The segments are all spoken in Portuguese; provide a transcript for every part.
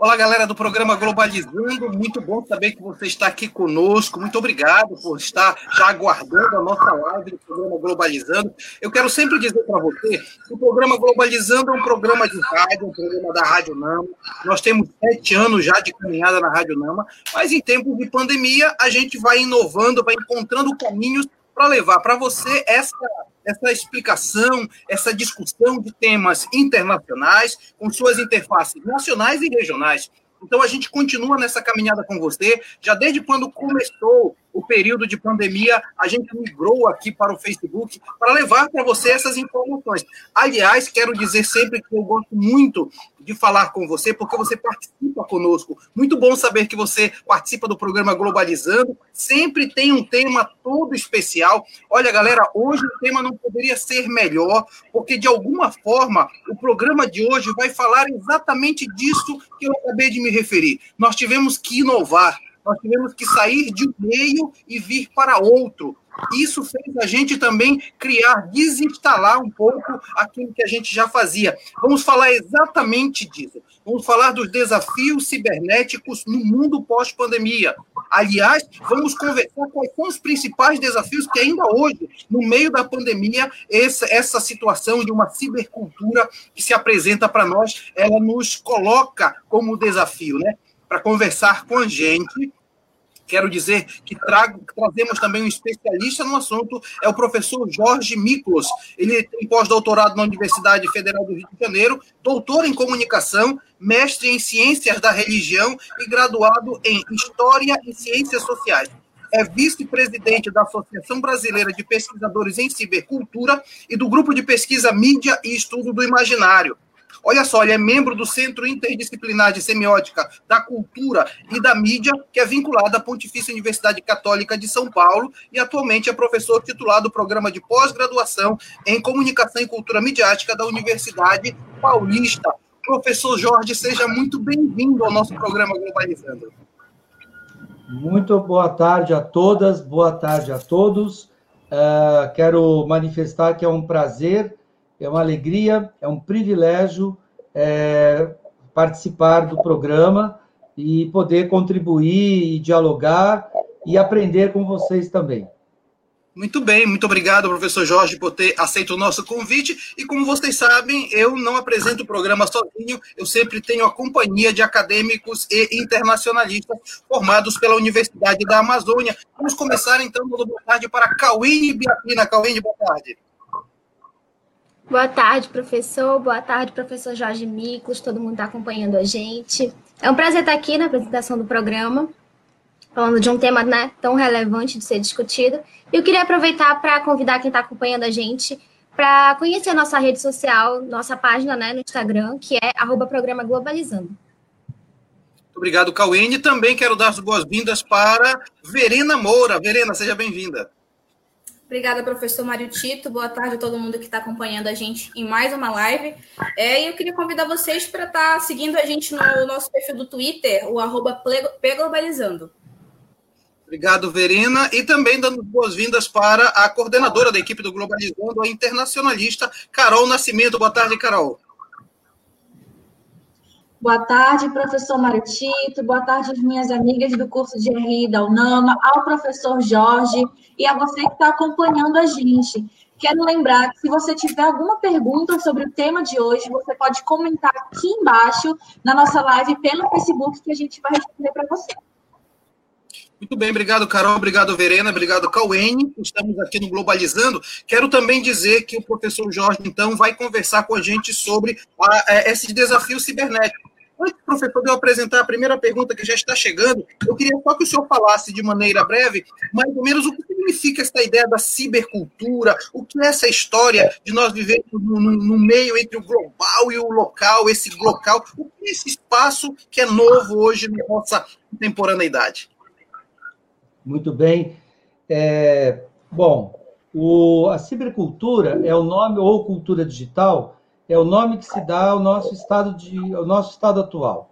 Olá, galera do programa Globalizando. Muito bom saber que você está aqui conosco. Muito obrigado por estar já aguardando a nossa live do programa Globalizando. Eu quero sempre dizer para você que o programa Globalizando é um programa de rádio, um programa da Rádio Nama. Nós temos sete anos já de caminhada na Rádio Nama, mas em tempos de pandemia a gente vai inovando, vai encontrando caminhos para levar para você essa essa explicação, essa discussão de temas internacionais com suas interfaces nacionais e regionais. Então, a gente continua nessa caminhada com você. Já desde quando começou o período de pandemia, a gente migrou aqui para o Facebook para levar para você essas informações. Aliás, quero dizer sempre que eu gosto muito de falar com você, porque você participa conosco. Muito bom saber que você participa do programa Globalizando. Sempre tem um tema todo especial. Olha, galera, hoje o tema não poderia ser melhor, porque de alguma forma o programa de hoje vai falar exatamente disso que eu acabei de me referir. Nós tivemos que inovar, nós tivemos que sair de um meio e vir para outro. Isso fez a gente também criar, desinstalar um pouco aquilo que a gente já fazia. Vamos falar exatamente disso. Vamos falar dos desafios cibernéticos no mundo pós-pandemia. Aliás, vamos conversar quais são os principais desafios que ainda hoje, no meio da pandemia, essa, essa situação de uma cibercultura que se apresenta para nós, ela nos coloca como desafio, né? Para conversar com a gente, Quero dizer que trago, trazemos também um especialista no assunto, é o professor Jorge Miklos. Ele tem pós-doutorado na Universidade Federal do Rio de Janeiro, doutor em comunicação, mestre em ciências da religião e graduado em História e Ciências Sociais. É vice-presidente da Associação Brasileira de Pesquisadores em Cibercultura e do Grupo de Pesquisa Mídia e Estudo do Imaginário. Olha só, ele é membro do Centro Interdisciplinar de Semiótica da Cultura e da Mídia, que é vinculado à Pontifícia Universidade Católica de São Paulo e atualmente é professor titular do programa de pós-graduação em Comunicação e Cultura Midiática da Universidade Paulista. Professor Jorge, seja muito bem-vindo ao nosso programa Globalizando. Muito boa tarde a todas, boa tarde a todos. Uh, quero manifestar que é um prazer é uma alegria, é um privilégio é, participar do programa e poder contribuir e dialogar e aprender com vocês também. Muito bem, muito obrigado, professor Jorge, por ter aceito o nosso convite. E como vocês sabem, eu não apresento o programa sozinho, eu sempre tenho a companhia de acadêmicos e internacionalistas formados pela Universidade da Amazônia. Vamos começar então, boa tarde para Cauine Biapina. Cauine, boa tarde. Boa tarde, professor. Boa tarde, professor Jorge Micos. Todo mundo está acompanhando a gente. É um prazer estar aqui na apresentação do programa, falando de um tema né, tão relevante de ser discutido. Eu queria aproveitar para convidar quem está acompanhando a gente para conhecer nossa rede social, nossa página né, no Instagram, que é arroba programa Globalizando. Obrigado, Cauene. Também quero dar as boas-vindas para Verena Moura. Verena, seja bem-vinda. Obrigada, professor Mário Tito. Boa tarde a todo mundo que está acompanhando a gente em mais uma live. É, e eu queria convidar vocês para estar tá seguindo a gente no nosso perfil do Twitter, o arroba Peglobalizando. Obrigado, Verena. E também dando boas-vindas para a coordenadora da equipe do Globalizando, a internacionalista Carol Nascimento. Boa tarde, Carol. Boa tarde, professor Maritito. Boa tarde, as minhas amigas do curso de RI da UNAMA, ao professor Jorge e a você que está acompanhando a gente. Quero lembrar que se você tiver alguma pergunta sobre o tema de hoje, você pode comentar aqui embaixo na nossa live pelo Facebook que a gente vai responder para você. Muito bem, obrigado, Carol, obrigado, Verena, obrigado, Cauene. Estamos aqui no Globalizando. Quero também dizer que o professor Jorge, então, vai conversar com a gente sobre a, a, é, esse desafio cibernético. Antes, professor, de eu apresentar a primeira pergunta que já está chegando, eu queria só que o senhor falasse de maneira breve, mais ou menos, o que significa essa ideia da cibercultura, o que é essa história de nós vivermos no, no, meio entre o global e o local, esse local, o que é esse espaço que é novo hoje na nossa contemporaneidade? Muito bem. É, bom, o, a cibercultura é o nome, ou cultura digital, é o nome que se dá ao nosso estado, de, ao nosso estado atual.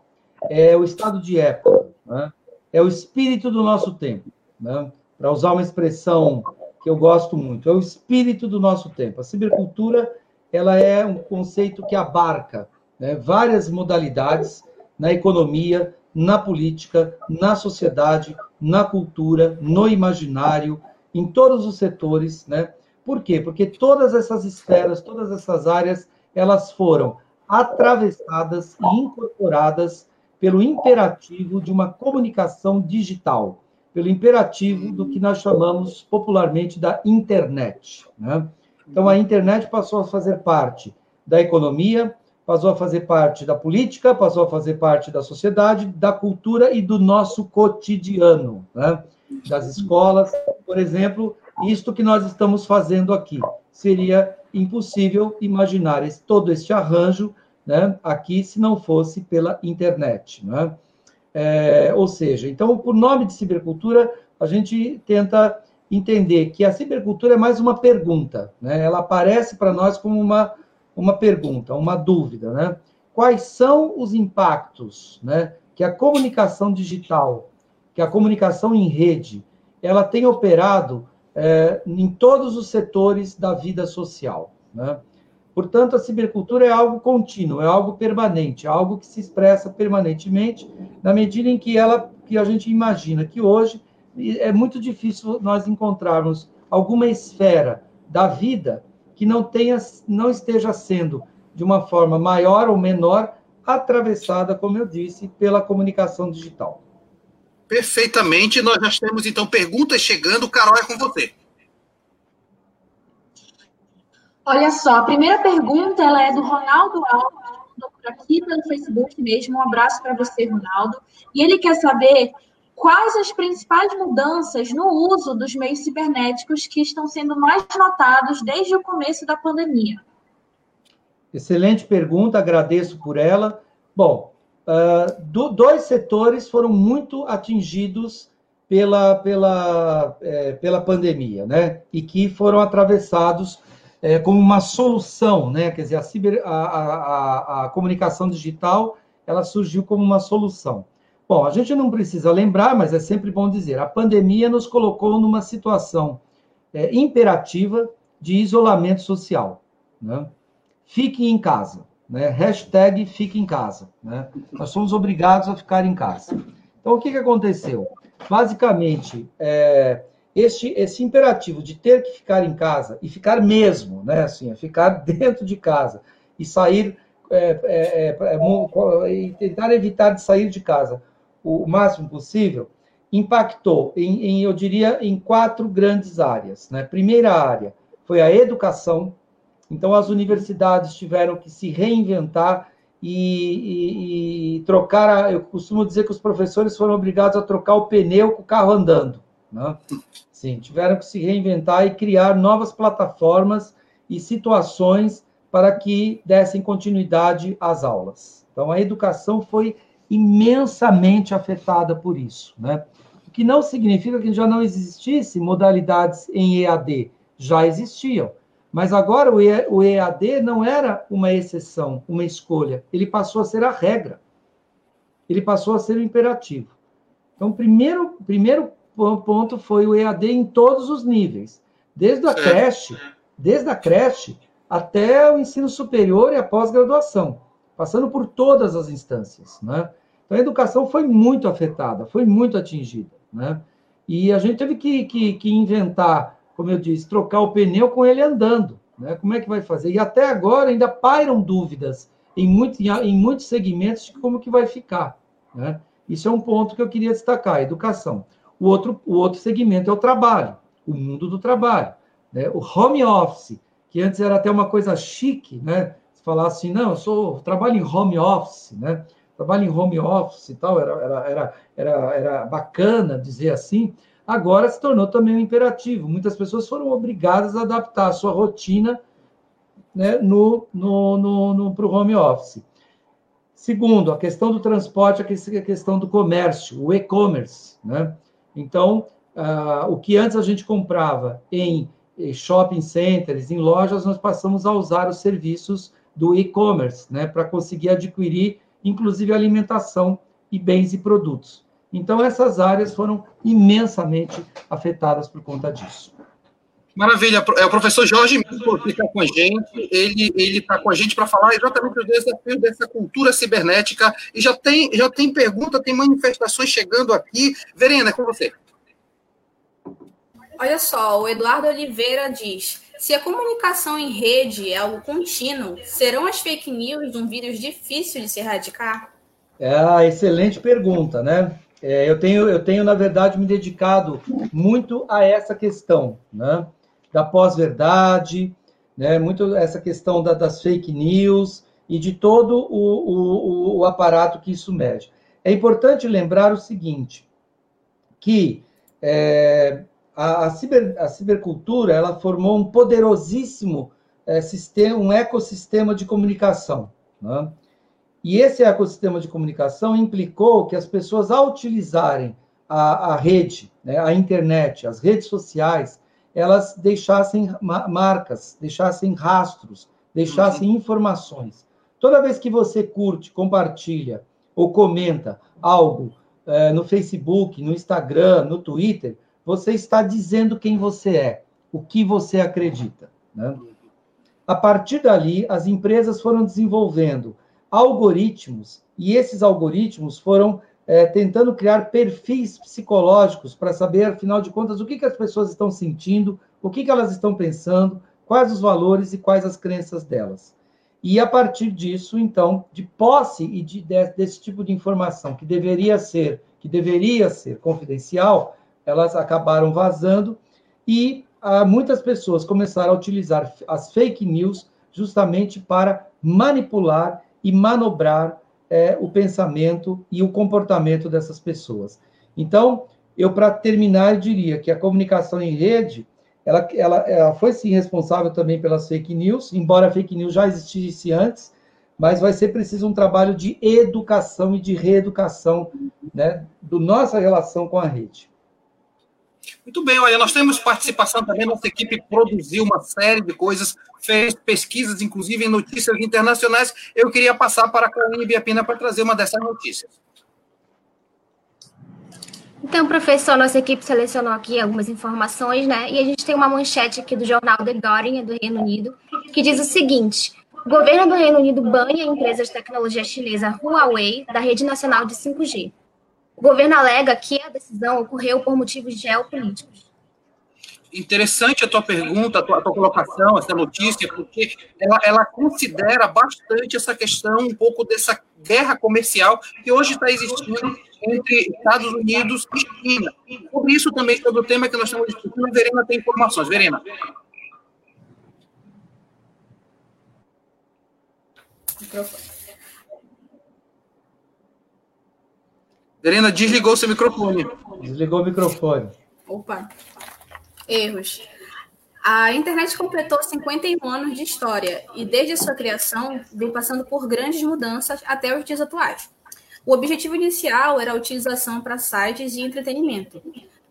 É o estado de época, né? é o espírito do nosso tempo. Né? Para usar uma expressão que eu gosto muito, é o espírito do nosso tempo. A cibercultura ela é um conceito que abarca né, várias modalidades na economia, na política, na sociedade, na cultura, no imaginário, em todos os setores, né? Por quê? Porque todas essas esferas, todas essas áreas, elas foram atravessadas e incorporadas pelo imperativo de uma comunicação digital, pelo imperativo do que nós chamamos popularmente da internet. Né? Então, a internet passou a fazer parte da economia, passou a fazer parte da política, passou a fazer parte da sociedade, da cultura e do nosso cotidiano, né? das escolas. Por exemplo, isto que nós estamos fazendo aqui. Seria impossível imaginar esse, todo este arranjo né, aqui se não fosse pela internet. Né? É, ou seja, então, por nome de cibercultura, a gente tenta entender que a cibercultura é mais uma pergunta. Né? Ela aparece para nós como uma, uma pergunta, uma dúvida. Né? Quais são os impactos né, que a comunicação digital, que a comunicação em rede, ela tem operado é, em todos os setores da vida social. Né? Portanto, a cibercultura é algo contínuo, é algo permanente, é algo que se expressa permanentemente, na medida em que ela, que a gente imagina que hoje é muito difícil nós encontrarmos alguma esfera da vida que não tenha, não esteja sendo de uma forma maior ou menor atravessada, como eu disse, pela comunicação digital. Perfeitamente. Nós já temos então perguntas chegando. Carol, é com você. Olha só, a primeira pergunta ela é do Ronaldo Alves, por aqui pelo Facebook mesmo. Um abraço para você, Ronaldo. E ele quer saber quais as principais mudanças no uso dos meios cibernéticos que estão sendo mais notados desde o começo da pandemia. Excelente pergunta, agradeço por ela. Bom, uh, do, dois setores foram muito atingidos pela, pela, é, pela pandemia, né? E que foram atravessados é, como uma solução, né? Quer dizer, a, ciber, a, a, a, comunicação digital ela surgiu como uma solução. Bom, a gente não precisa lembrar, mas é sempre bom dizer, a pandemia nos colocou numa situação é, imperativa de isolamento social. Né? Fique em casa. Né? Hashtag fique em casa. Né? Nós somos obrigados a ficar em casa. Então, o que, que aconteceu? Basicamente, é, este, esse imperativo de ter que ficar em casa e ficar mesmo, né, assim, é ficar dentro de casa e sair é, é, é, é e tentar evitar de sair de casa o máximo possível, impactou em, em, eu diria, em quatro grandes áreas. Né? Primeira área foi a educação. Então, as universidades tiveram que se reinventar e, e, e trocar. A, eu costumo dizer que os professores foram obrigados a trocar o pneu com o carro andando. Né? Sim, tiveram que se reinventar e criar novas plataformas e situações para que dessem continuidade às aulas. Então, a educação foi imensamente afetada por isso, né? O que não significa que já não existisse modalidades em EAD, já existiam. Mas agora o EAD não era uma exceção, uma escolha, ele passou a ser a regra. Ele passou a ser o imperativo. Então, primeiro, primeiro ponto foi o EAD em todos os níveis, desde a creche, desde a creche até o ensino superior e a pós-graduação, passando por todas as instâncias, né? Então a educação foi muito afetada, foi muito atingida, né? E a gente teve que, que, que inventar, como eu disse, trocar o pneu com ele andando, né? Como é que vai fazer? E até agora ainda pairam dúvidas em, muito, em muitos segmentos de como que vai ficar, né? Isso é um ponto que eu queria destacar, a educação. O outro, o outro segmento é o trabalho, o mundo do trabalho. Né? O home office, que antes era até uma coisa chique, né? Falar assim, não, eu sou, trabalho em home office, né? Trabalho em home office e tal, era, era, era, era, era bacana dizer assim. Agora se tornou também um imperativo. Muitas pessoas foram obrigadas a adaptar a sua rotina né, no, no, no, no para o home office. Segundo, a questão do transporte, a questão do comércio, o e-commerce. Né? Então, uh, o que antes a gente comprava em shopping centers, em lojas, nós passamos a usar os serviços do e-commerce, né, para conseguir adquirir, inclusive, alimentação e bens e produtos. Então, essas áreas foram imensamente afetadas por conta disso. Maravilha. É o professor Jorge Mito que está com a gente. Ele está com a gente para falar exatamente dos desafios dessa cultura cibernética. E já tem, já tem pergunta, tem manifestações chegando aqui. Verena, é com você. Olha só, o Eduardo Oliveira diz: se a comunicação em rede é algo contínuo, serão as fake news um vírus difícil de se erradicar? É a excelente pergunta, né? É, eu, tenho, eu tenho, na verdade, me dedicado muito a essa questão, né? Da pós-verdade, né? Muito essa questão da, das fake news e de todo o, o, o aparato que isso mede. É importante lembrar o seguinte, que é, a, a, ciber, a cibercultura ela formou um poderosíssimo é, sistema, um ecossistema de comunicação. Né? E esse ecossistema de comunicação implicou que as pessoas, ao utilizarem a, a rede, né, a internet, as redes sociais, elas deixassem marcas, deixassem rastros, deixassem uhum. informações. Toda vez que você curte, compartilha ou comenta algo é, no Facebook, no Instagram, no Twitter, você está dizendo quem você é, o que você acredita. Né? A partir dali, as empresas foram desenvolvendo algoritmos, e esses algoritmos foram é, tentando criar perfis psicológicos para saber, afinal de contas, o que, que as pessoas estão sentindo, o que, que elas estão pensando, quais os valores e quais as crenças delas. E a partir disso, então, de posse e de, desse tipo de informação que deveria ser, que deveria ser confidencial, elas acabaram vazando e ah, muitas pessoas começaram a utilizar as fake news justamente para manipular e manobrar é, o pensamento e o comportamento dessas pessoas. Então, eu, para terminar, eu diria que a comunicação em rede, ela, ela, ela foi sim responsável também pelas fake news, embora a fake news já existisse antes, mas vai ser preciso um trabalho de educação e de reeducação né, do nossa relação com a rede. Muito bem, olha, nós temos participação também, nossa equipe produziu uma série de coisas, fez pesquisas, inclusive em notícias internacionais. Eu queria passar para a Caroline Biapina para trazer uma dessas notícias. Então, professor, nossa equipe selecionou aqui algumas informações, né? E a gente tem uma manchete aqui do jornal The Guardian, do Reino Unido, que diz o seguinte: o governo do Reino Unido banha a empresa de tecnologia chinesa Huawei da rede nacional de 5G. O governo alega que a decisão ocorreu por motivos geopolíticos. Interessante a tua pergunta, a tua, a tua colocação, essa notícia, porque ela, ela, considera bastante essa questão, um pouco dessa guerra comercial que hoje está existindo entre Estados Unidos e China. Sobre isso também, sobre o tema que nós estamos discutindo, a Verena tem informações. Verena. Microfone. Verena, desligou seu microfone. Desligou o microfone. Opa. Erros. A internet completou 51 anos de história e, desde a sua criação, vem passando por grandes mudanças até os dias atuais. O objetivo inicial era a utilização para sites e entretenimento,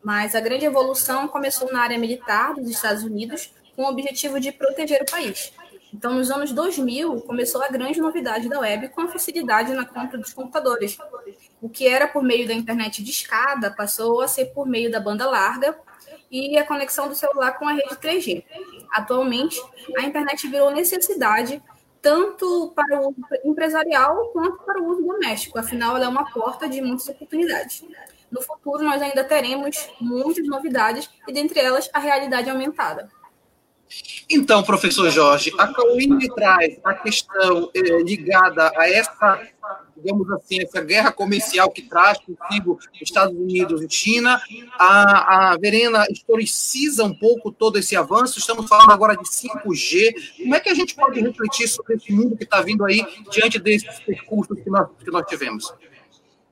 mas a grande evolução começou na área militar dos Estados Unidos com o objetivo de proteger o país. Então, nos anos 2000, começou a grande novidade da web com a facilidade na compra dos computadores. O que era por meio da internet de escada passou a ser por meio da banda larga e a conexão do celular com a rede 3G. Atualmente, a internet virou necessidade tanto para o uso empresarial quanto para o uso doméstico, afinal, ela é uma porta de muitas oportunidades. No futuro, nós ainda teremos muitas novidades e, dentre elas, a realidade aumentada. Então, professor Jorge, a Cauine traz a questão eh, ligada a essa, digamos assim, essa guerra comercial que traz consigo Estados Unidos e China. A, a Verena historiciza um pouco todo esse avanço. Estamos falando agora de 5G. Como é que a gente pode refletir sobre esse mundo que está vindo aí diante desses percursos que nós, que nós tivemos?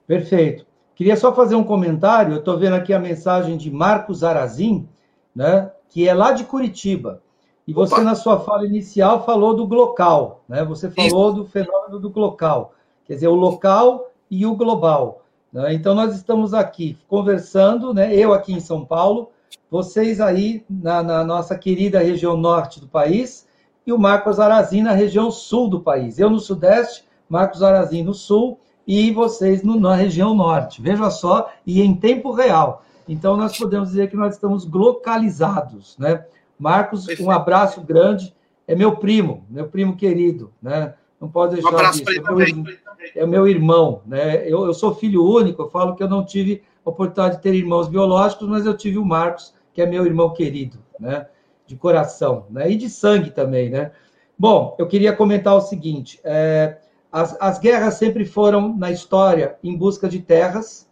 Perfeito. Queria só fazer um comentário. Estou vendo aqui a mensagem de Marcos Arazim, né, que é lá de Curitiba. E você, Opa. na sua fala inicial, falou do local, né? Você falou Isso. do fenômeno do local, quer dizer, o local e o global. Né? Então, nós estamos aqui conversando, né? Eu aqui em São Paulo, vocês aí na, na nossa querida região norte do país e o Marcos Arazin na região sul do país. Eu no sudeste, Marcos Arazin no sul e vocês no, na região norte. Veja só, e em tempo real. Então, nós podemos dizer que nós estamos localizados, né? Marcos, um abraço grande. É meu primo, meu primo querido, né? Não pode deixar um abraço disso. É meu, é meu irmão, né? Eu, eu sou filho único, eu falo que eu não tive a oportunidade de ter irmãos biológicos, mas eu tive o Marcos, que é meu irmão querido, né? De coração, né? E de sangue também, né? Bom, eu queria comentar o seguinte: é, as, as guerras sempre foram na história em busca de terras,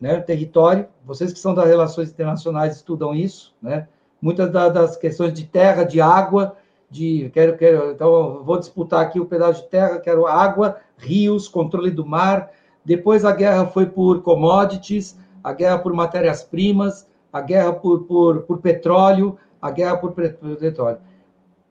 né? Território. Vocês que são das relações internacionais estudam isso, né? Muitas das questões de terra, de água, de quero, quero, então vou disputar aqui o um pedaço de terra, quero água, rios, controle do mar. Depois a guerra foi por commodities, a guerra por matérias-primas, a guerra por, por, por petróleo, a guerra por petróleo.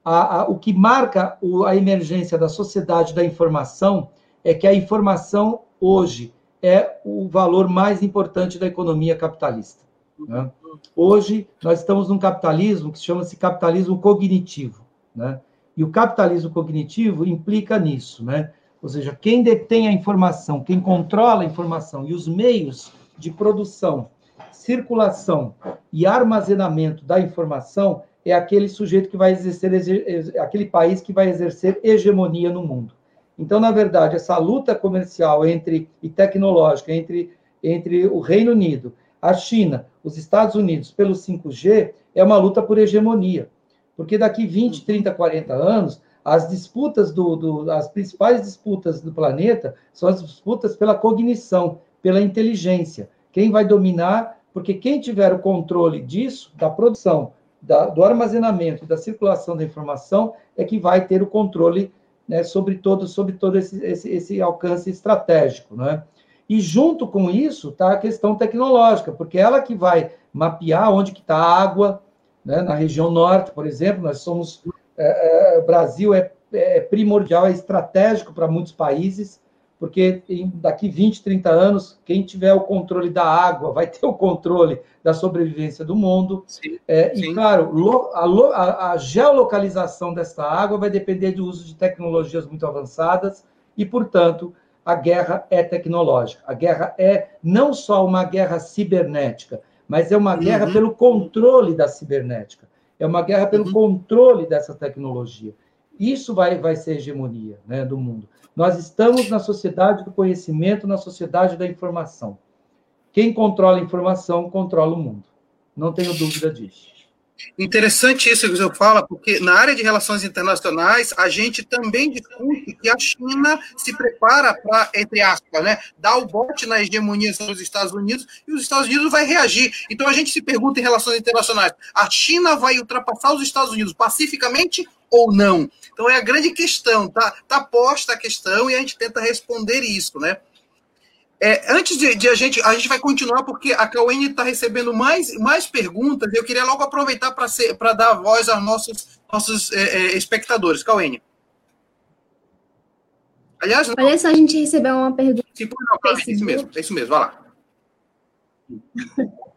A, a, o que marca o, a emergência da sociedade da informação é que a informação hoje é o valor mais importante da economia capitalista. Né? Hoje, nós estamos num capitalismo que chama-se capitalismo cognitivo. Né? E o capitalismo cognitivo implica nisso. Né? Ou seja, quem detém a informação, quem controla a informação e os meios de produção, circulação e armazenamento da informação é aquele sujeito que vai exercer, aquele país que vai exercer hegemonia no mundo. Então, na verdade, essa luta comercial entre e tecnológica entre, entre o Reino Unido, a China, os Estados Unidos pelo 5G é uma luta por hegemonia. Porque daqui 20, 30, 40 anos, as disputas do, do, as principais disputas do planeta são as disputas pela cognição, pela inteligência. Quem vai dominar? Porque quem tiver o controle disso, da produção, da, do armazenamento da circulação da informação, é que vai ter o controle né, sobre todo, sobre todo esse, esse, esse alcance estratégico. Né? E junto com isso está a questão tecnológica, porque ela que vai mapear onde que está a água, né? na região norte, por exemplo, nós somos, é, é, o Brasil é, é primordial, é estratégico para muitos países, porque daqui 20, 30 anos, quem tiver o controle da água vai ter o controle da sobrevivência do mundo. Sim, é, sim. E, claro, a, a, geolocalização dessa água vai depender do uso de tecnologias muito avançadas e, portanto, a guerra é tecnológica. A guerra é não só uma guerra cibernética, mas é uma uhum. guerra pelo controle da cibernética. É uma guerra pelo uhum. controle dessa tecnologia. Isso vai, vai ser hegemonia né, do mundo. Nós estamos na sociedade do conhecimento, na sociedade da informação. Quem controla a informação controla o mundo. Não tenho dúvida disso. Interessante isso que você fala, porque na área de relações internacionais, a gente também discute que a China se prepara para, entre aspas, né, dar o bote na hegemonia sobre os Estados Unidos e os Estados Unidos vai reagir. Então a gente se pergunta em relações internacionais: a China vai ultrapassar os Estados Unidos pacificamente ou não? Então é a grande questão, tá, tá posta a questão e a gente tenta responder isso, né? É, antes de, de, a gente, a gente vai continuar porque a Cauene está recebendo mais, mais perguntas. Eu queria logo aproveitar para dar voz aos nossos, nossos é, é, espectadores. Cauene. Aliás, não... olha só, a gente recebeu uma pergunta. Sim, não, é isso mesmo, é isso mesmo, vai lá.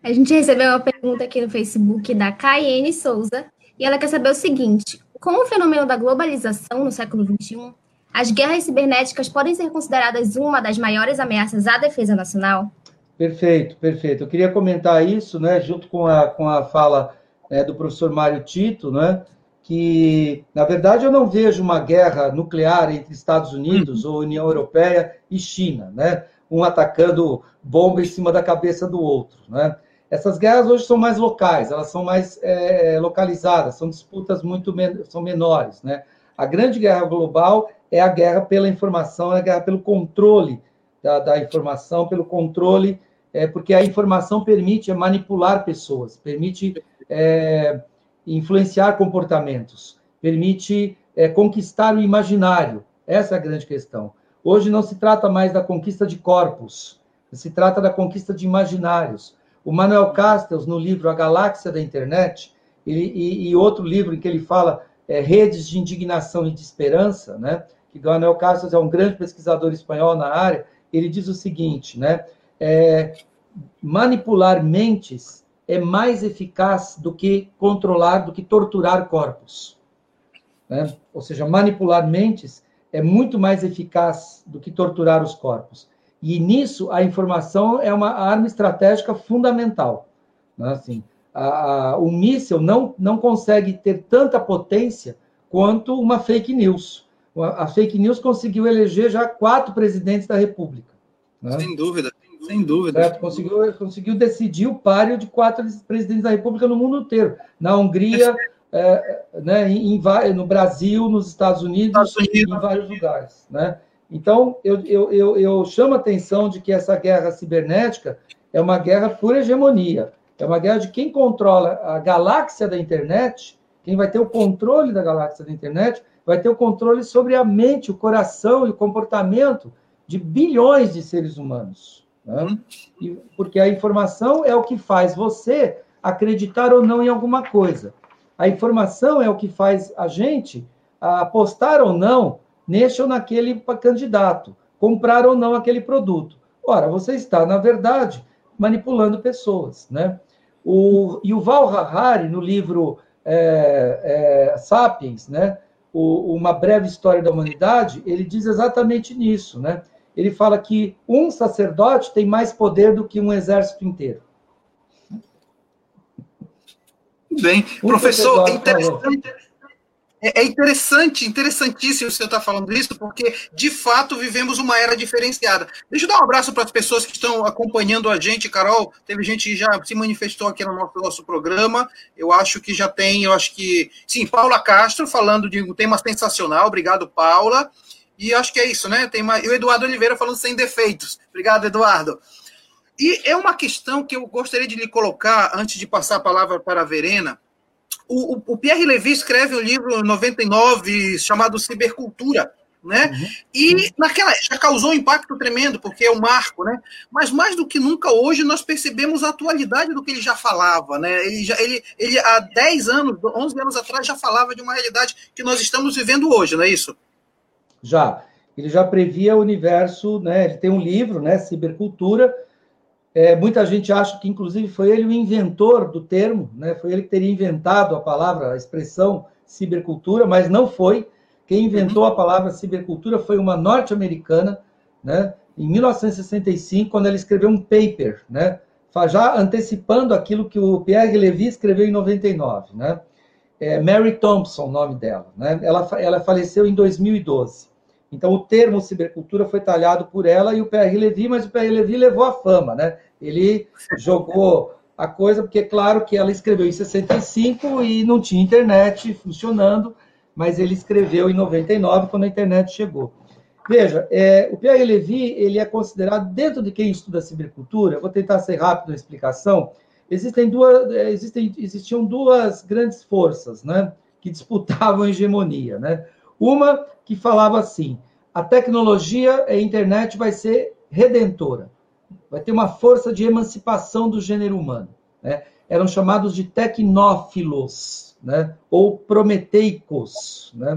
A gente recebeu uma pergunta aqui no Facebook da Caiane Souza e ela quer saber o seguinte: com o fenômeno da globalização no século XXI, as guerras cibernéticas podem ser consideradas uma das maiores ameaças à defesa nacional? Perfeito, perfeito. Eu queria comentar isso, né, junto com a, com a fala né, do professor Mário Tito, né, que, na verdade, eu não vejo uma guerra nuclear entre Estados Unidos ou União Europeia e China, né, um atacando bomba em cima da cabeça do outro, né. Essas guerras hoje são mais locais, elas são mais é, localizadas, são disputas muito men são menores, né. A grande guerra global é a guerra pela informação, é a guerra pelo controle da, da informação, pelo controle, é, porque a informação permite manipular pessoas, permite é, influenciar comportamentos, permite é, conquistar o imaginário. Essa é a grande questão. Hoje não se trata mais da conquista de corpos, se trata da conquista de imaginários. O Manuel Castells, no livro A Galáxia da Internet, ele, e, e, outro livro em que ele fala é, Redes de Indignação e de Esperança, né? Que Daniel Castro é um grande pesquisador espanhol na área, ele diz o seguinte, né? É, manipular mentes é mais eficaz do que controlar, do que torturar corpos. Né? Ou seja, manipular mentes é muito mais eficaz do que torturar os corpos. E nisso a informação é uma arma estratégica fundamental. Né? Assim, a, a, o míssil não, não consegue ter tanta potência quanto uma fake news. A, fake news conseguiu eleger já quatro presidentes da República. Né? Sem dúvida, sem dúvida. Certo? Conseguiu, conseguiu decidir o páreo de quatro presidentes da República no mundo inteiro. Na Hungria, é, né, em, no Brasil, nos Estados Unidos, Estados Unidos. em vários lugares. Né? Então, eu, eu, eu, eu chamo a atenção de que essa guerra cibernética é uma guerra por hegemonia. É uma guerra de quem controla a galáxia da internet, quem vai ter o controle da galáxia da internet, vai ter o controle sobre a mente, o coração e o comportamento de bilhões de seres humanos. Né? Uhum. E, porque a informação é o que faz você acreditar ou não em alguma coisa. A informação é o que faz a gente apostar ou não neste ou naquele candidato, comprar ou não aquele produto. Ora, você está, na verdade, manipulando pessoas, né? O Yuval Harari, no livro é, é, Sapiens, né? O, uma breve história da humanidade, ele diz exatamente nisso, né? Ele fala que um sacerdote tem mais poder do que um exército inteiro. Bem, um professor, interessante, é, é interessante, interessantíssimo você estar falando isso, porque de fato vivemos uma era diferenciada. Deixa eu dar um abraço para as pessoas que estão acompanhando a gente, Carol. Teve gente que já se manifestou aqui no nosso, nosso programa. Eu acho que já tem, eu acho que. Sim, Paula Castro falando de um tema sensacional. Obrigado, Paula. E acho que é isso, né? Tem mais, e o Eduardo Oliveira falando sem defeitos. Obrigado, Eduardo. E é uma questão que eu gostaria de lhe colocar antes de passar a palavra para a Verena o, o, Pierre Levy escreve um livro 99 chamado Cibercultura, né? Uhum. E naquela já causou um impacto tremendo, porque é um marco, né? Mas mais do que nunca hoje nós percebemos a atualidade do que ele já falava, né? Ele, já, ele, ele há 10 anos, 11 anos atrás já falava de uma realidade que nós estamos vivendo hoje, não é isso? Já. Ele já previa o universo, né? Ele tem um livro, né? Cibercultura, é, muita gente acha que, inclusive, foi ele o inventor do termo, né? foi ele que teria inventado a palavra, a expressão cibercultura, mas não foi. Quem inventou a palavra cibercultura foi uma norte-americana, né? em 1965, quando ela escreveu um paper, né? já antecipando aquilo que o Pierre Levy escreveu em 99. Né? É Mary Thompson, o nome dela. Né? Ela, ela faleceu em 2012. Então, o termo cibercultura foi talhado por ela e o Pierre Levy, mas o Pierre Levy levou a fama, né? Ele jogou a coisa, porque é claro que ela escreveu em 65 e não tinha internet funcionando, mas ele escreveu em 99, quando a internet chegou. Veja, é, o Pierre Levy, ele é considerado, dentro de quem estuda cibercultura, vou tentar ser rápido na explicação, existem duas, é, existem, existiam duas grandes forças, né, que disputavam a hegemonia, né? Uma que falava assim: a tecnologia, a internet vai ser redentora vai ter uma força de emancipação do gênero humano. Né? Eram chamados de tecnófilos, né? ou prometeicos. Né?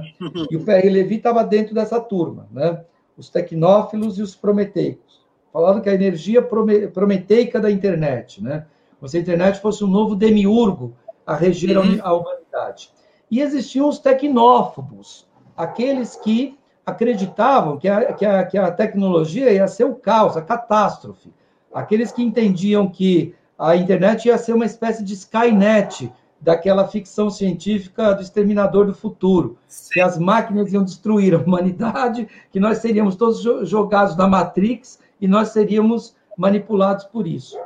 E o Pierre Levy estava dentro dessa turma, né? os tecnófilos e os prometeicos. Falavam que a energia prometeica da internet, né? como se a internet fosse um novo demiurgo a reger uhum. a humanidade. E existiam os tecnófobos, aqueles que acreditavam que a, que, a, que a tecnologia ia ser o caos, a catástrofe. Aqueles que entendiam que a internet ia ser uma espécie de Skynet, daquela ficção científica do exterminador do futuro, Sim. que as máquinas iam destruir a humanidade, que nós seríamos todos jogados na Matrix e nós seríamos manipulados por isso.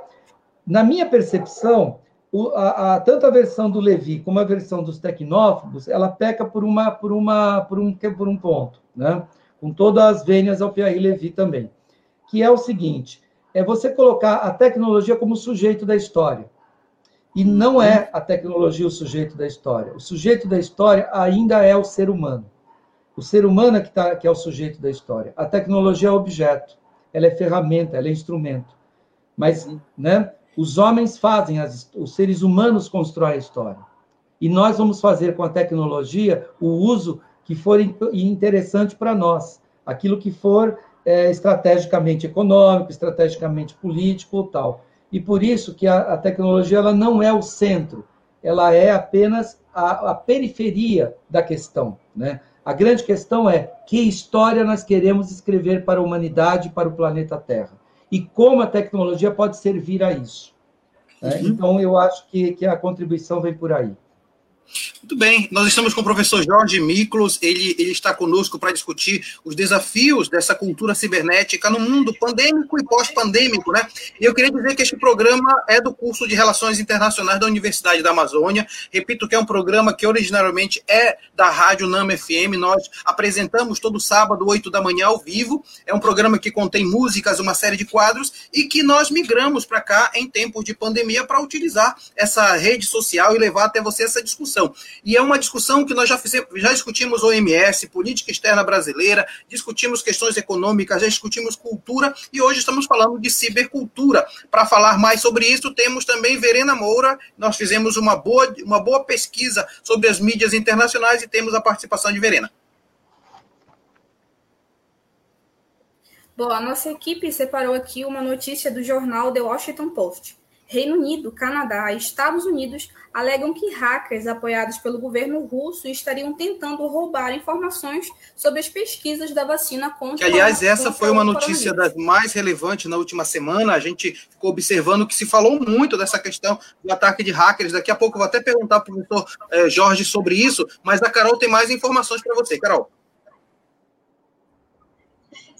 Na minha percepção, o, a, a, tanto a versão do Levi como a versão dos tecnófobos, ela peca por uma por uma por um por um ponto, né? Com todas as vênias ao Pierre Levi também, que é o seguinte: é você colocar a tecnologia como sujeito da história. E não é a tecnologia o sujeito da história. O sujeito da história ainda é o ser humano. O ser humano é que, tá, que é o sujeito da história. A tecnologia é objeto, ela é ferramenta, ela é instrumento. Mas, né, os homens fazem, as, os seres humanos constroem a história. E nós vamos fazer com a tecnologia o uso que for interessante para nós, aquilo que for é, estrategicamente econômico, estrategicamente político ou tal. E por isso que a, a tecnologia ela não é o centro, ela é apenas a, a periferia da questão. Né? A grande questão é que história nós queremos escrever para a humanidade, para o planeta Terra e como a tecnologia pode servir a isso. Né? Uhum. Então, eu acho que, que a contribuição vem por aí. Muito bem, nós estamos com o professor Jorge Miklos, ele, ele está conosco para discutir os desafios dessa cultura cibernética no mundo pandêmico e pós-pandêmico, né? E eu queria dizer que este programa é do curso de Relações Internacionais da Universidade da Amazônia. Repito que é um programa que originalmente é da Rádio NAM FM. Nós apresentamos todo sábado, 8 da manhã, ao vivo. É um programa que contém músicas, uma série de quadros, e que nós migramos para cá em tempos de pandemia para utilizar essa rede social e levar até você essa discussão. E é uma discussão que nós já fizemos, já discutimos OMS, política externa brasileira, discutimos questões econômicas, já discutimos cultura e hoje estamos falando de cibercultura. Para falar mais sobre isso, temos também Verena Moura. Nós fizemos uma boa, uma boa pesquisa sobre as mídias internacionais e temos a participação de Verena. Bom, a nossa equipe separou aqui uma notícia do jornal The Washington Post. Reino Unido, Canadá e Estados Unidos alegam que hackers apoiados pelo governo russo estariam tentando roubar informações sobre as pesquisas da vacina contra. Que, aliás, essa foi uma notícia das mais relevantes na última semana. A gente ficou observando que se falou muito dessa questão do ataque de hackers. Daqui a pouco eu vou até perguntar para o professor eh, Jorge sobre isso, mas a Carol tem mais informações para você. Carol.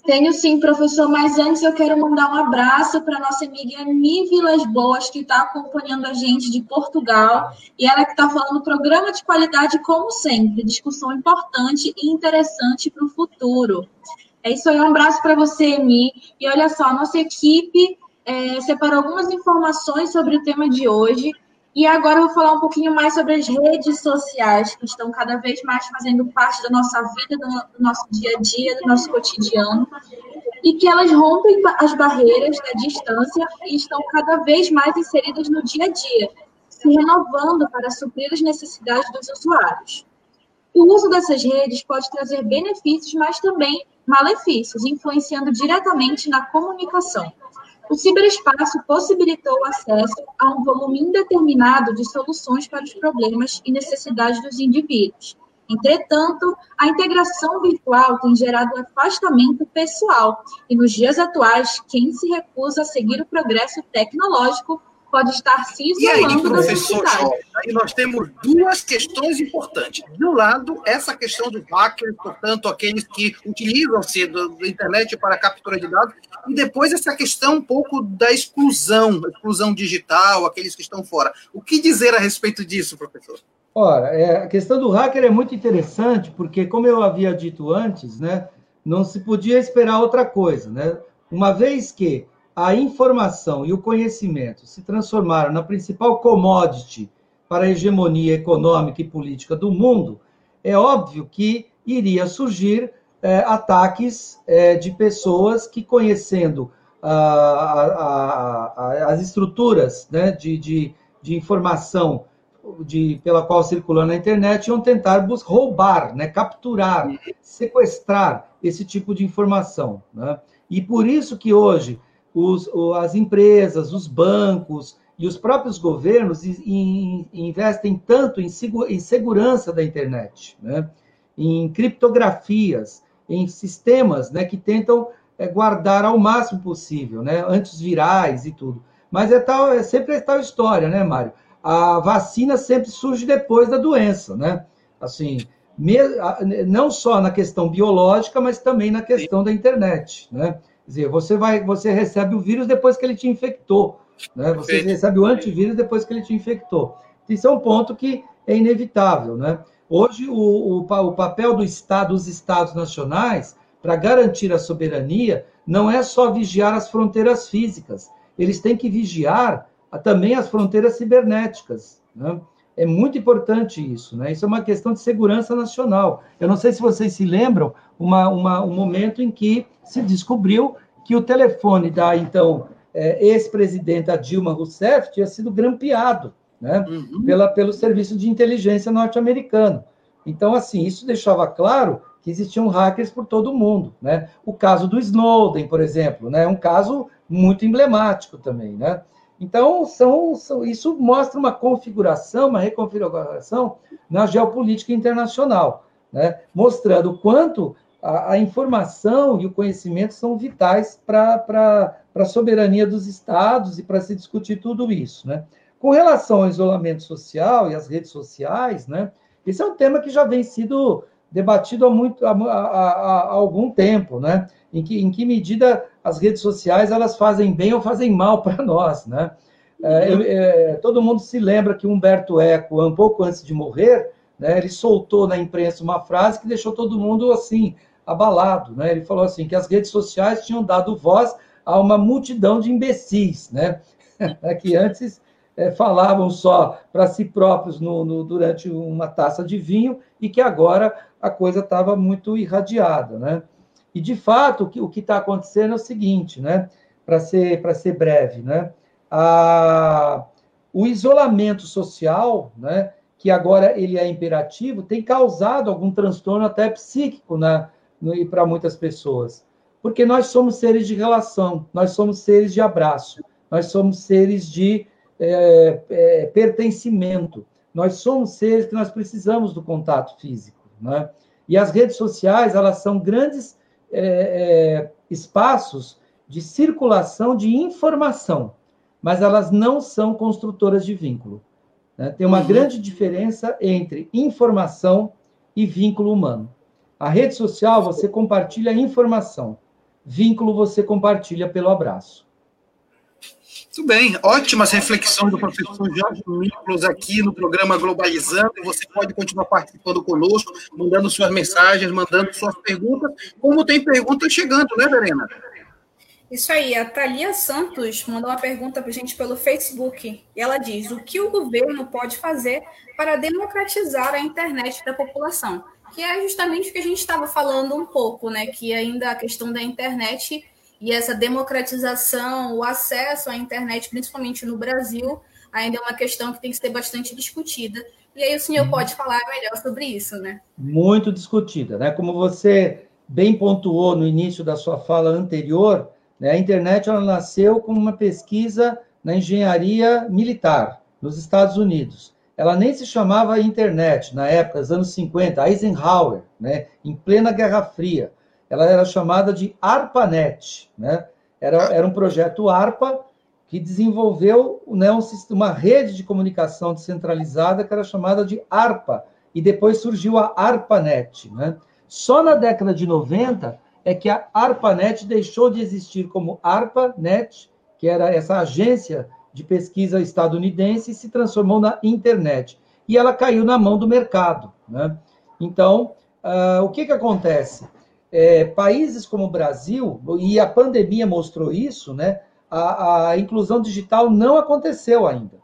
Tenho sim, professor, mas antes eu quero mandar um abraço para nossa amiga Mi Vilas Boas, que está acompanhando a gente de Portugal, e ela que está falando programa de qualidade, como sempre, discussão importante e interessante para o futuro. É isso aí, um abraço para você, Mi. E olha só, a nossa equipe é, separou algumas informações sobre o tema de hoje. E agora eu vou falar um pouquinho mais sobre as redes sociais, que estão cada vez mais fazendo parte da nossa vida, do nosso dia a dia, do nosso cotidiano, e que elas rompem as barreiras da distância e estão cada vez mais inseridas no dia a dia, se renovando para suprir as necessidades dos usuários. O uso dessas redes pode trazer benefícios, mas também malefícios, influenciando diretamente na comunicação. O ciberespaço possibilitou o acesso a um volume indeterminado de soluções para os problemas e necessidades dos indivíduos. Entretanto, a integração virtual tem gerado afastamento pessoal, e nos dias atuais, quem se recusa a seguir o progresso tecnológico pode estar se isolando e aí, professor aí nós temos duas questões importantes. De um lado, essa questão dos hackers, portanto, aqueles que utilizam-se da internet para captura de dados, e depois essa questão um pouco da exclusão, exclusão digital, aqueles que estão fora. O que dizer a respeito disso, professor? Ora, é, a questão do hacker é muito interessante, porque, como eu havia dito antes, né, não se podia esperar outra coisa. Né? Uma vez que a informação e o conhecimento se transformaram na principal commodity para a hegemonia econômica e política do mundo, é óbvio que iria surgir é, ataques é, de pessoas que, conhecendo a, a, a, as estruturas né, de, de, de informação de, pela qual circulou na internet, iam tentar roubar, né, capturar, sequestrar esse tipo de informação. Né? E por isso que hoje os, as empresas, os bancos e os próprios governos investem tanto em, segurança da internet, né? em criptografias, em sistemas né, que tentam é, guardar ao máximo possível, né, antivirais e tudo. Mas é, tal, é sempre tal história, né, Mário? A vacina sempre surge depois da doença, né? Assim, não só na questão biológica, mas também na questão da internet, né? Quer dizer, você, vai, você recebe o vírus depois que ele te infectou. Né? Você recebe o antivírus depois que ele te infectou. Isso é um ponto que é inevitável. Né? Hoje, o, o, o papel do Estado, dos Estados nacionais, para garantir a soberania, não é só vigiar as fronteiras físicas. Eles têm que vigiar também as fronteiras cibernéticas. Né? É muito importante isso, né? Isso é uma questão de segurança nacional. Eu não sei se vocês se lembram, uma, uma, um momento em que se descobriu que o telefone da então é, ex-presidenta Dilma Rousseff tinha sido grampeado né, uhum. pela, pelo serviço de inteligência norte-americano. Então, assim, isso deixava claro que existiam hackers por todo o mundo. Né? O caso do Snowden, por exemplo, né, é um caso muito emblemático também. Né? Então, são, são, isso mostra uma configuração, uma reconfiguração na geopolítica internacional, né? mostrando quanto a, a informação e o conhecimento são vitais para para a soberania dos estados e para se discutir tudo isso, né? Com relação ao isolamento social e às redes sociais, né? Esse é um tema que já vem sido debatido há, muito, há, há, há algum tempo, né? Em que, em que medida as redes sociais elas fazem bem ou fazem mal para nós, né? É, é, todo mundo se lembra que Humberto Eco, um pouco antes de morrer, né, ele soltou na imprensa uma frase que deixou todo mundo assim abalado, né? Ele falou assim que as redes sociais tinham dado voz a uma multidão de imbecis, né? que antes é, falavam só para si próprios no, no, durante uma taça de vinho e que agora a coisa estava muito irradiada, né? E de fato o que está acontecendo é o seguinte, né? Para ser ser breve, né? A, o isolamento social, né? Que agora ele é imperativo, tem causado algum transtorno até psíquico, né? Para muitas pessoas, porque nós somos seres de relação, nós somos seres de abraço, nós somos seres de é, é, pertencimento. Nós somos seres que nós precisamos do contato físico, né? E as redes sociais elas são grandes é, é, espaços de circulação de informação, mas elas não são construtoras de vínculo. Né? Tem uma uhum. grande diferença entre informação e vínculo humano. A rede social você compartilha informação, vínculo você compartilha pelo abraço. Muito bem, ótimas reflexões do professor Jorge Miklos aqui no programa Globalizando. Você pode continuar participando conosco, mandando suas mensagens, mandando suas perguntas, como tem perguntas chegando, né, Verena? Isso aí, a Thalia Santos mandou uma pergunta para a gente pelo Facebook. E ela diz: o que o governo pode fazer para democratizar a internet da população? Que é justamente o que a gente estava falando um pouco, né? Que ainda a questão da internet e essa democratização, o acesso à internet, principalmente no Brasil, ainda é uma questão que tem que ser bastante discutida. E aí o senhor uhum. pode falar melhor sobre isso, né? Muito discutida, né? Como você bem pontuou no início da sua fala anterior, né, a internet ela nasceu como uma pesquisa na engenharia militar nos Estados Unidos. Ela nem se chamava internet na época, nos anos 50, Eisenhower, né, em plena Guerra Fria ela era chamada de ARPANET, né? Era, era um projeto ARPA que desenvolveu né, um, uma rede de comunicação descentralizada que era chamada de ARPA, e depois surgiu a ARPANET. Né? Só na década de 90 é que a ARPANET deixou de existir como ARPANET, que era essa agência de pesquisa estadunidense, e se transformou na internet. E ela caiu na mão do mercado. Né? Então, uh, o que, que acontece? É, países como o Brasil, e a pandemia mostrou isso, né, a, a inclusão digital não aconteceu ainda.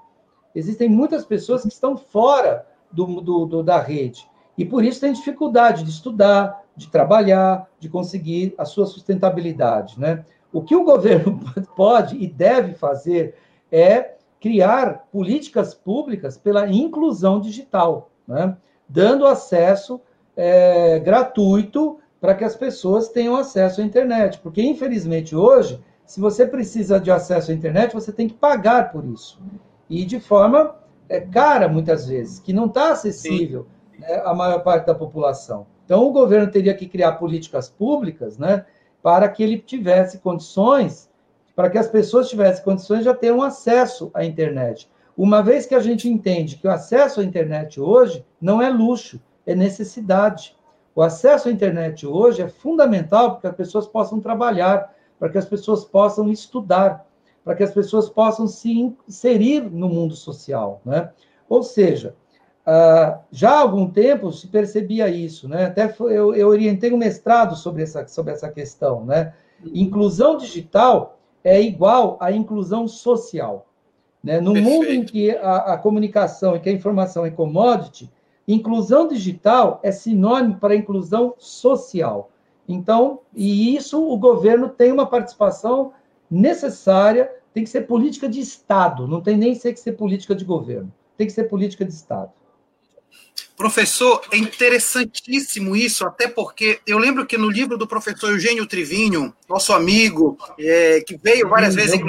Existem muitas pessoas que estão fora do, do, do, da rede, e por isso tem dificuldade de estudar, de trabalhar, de conseguir a sua sustentabilidade. Né? O que o governo pode e deve fazer é criar políticas públicas pela inclusão digital, né? dando acesso é, gratuito para que as pessoas tenham acesso à internet. Porque, infelizmente, hoje, se você precisa de acesso à internet, você tem que pagar por isso. E de forma é, cara, muitas vezes, que não está acessível né, à maior parte da população. Então, o governo teria que criar políticas públicas né, para que ele tivesse condições, para que as pessoas tivessem condições de já ter um acesso à internet. Uma vez que a gente entende que o acesso à internet hoje não é luxo, é necessidade. O acesso à internet hoje é fundamental para que as pessoas possam trabalhar, para que as pessoas possam estudar, para que as pessoas possam se inserir no mundo social, né? Ou seja, uh, já há algum tempo se percebia isso, né? Até eu, eu orientei um mestrado sobre essa, sobre essa questão, né? Inclusão digital é igual à inclusão social. Né? No Perfeito. mundo em que a, a comunicação e que a informação é commodity, Inclusão digital é sinônimo para inclusão social. Então, e isso o governo tem uma participação necessária, tem que ser política de Estado, não tem nem que ser política de governo, tem que ser política de Estado. Professor, é interessantíssimo isso, até porque eu lembro que no livro do professor Eugênio Trivinho, nosso amigo, é, que veio várias Sim, vezes,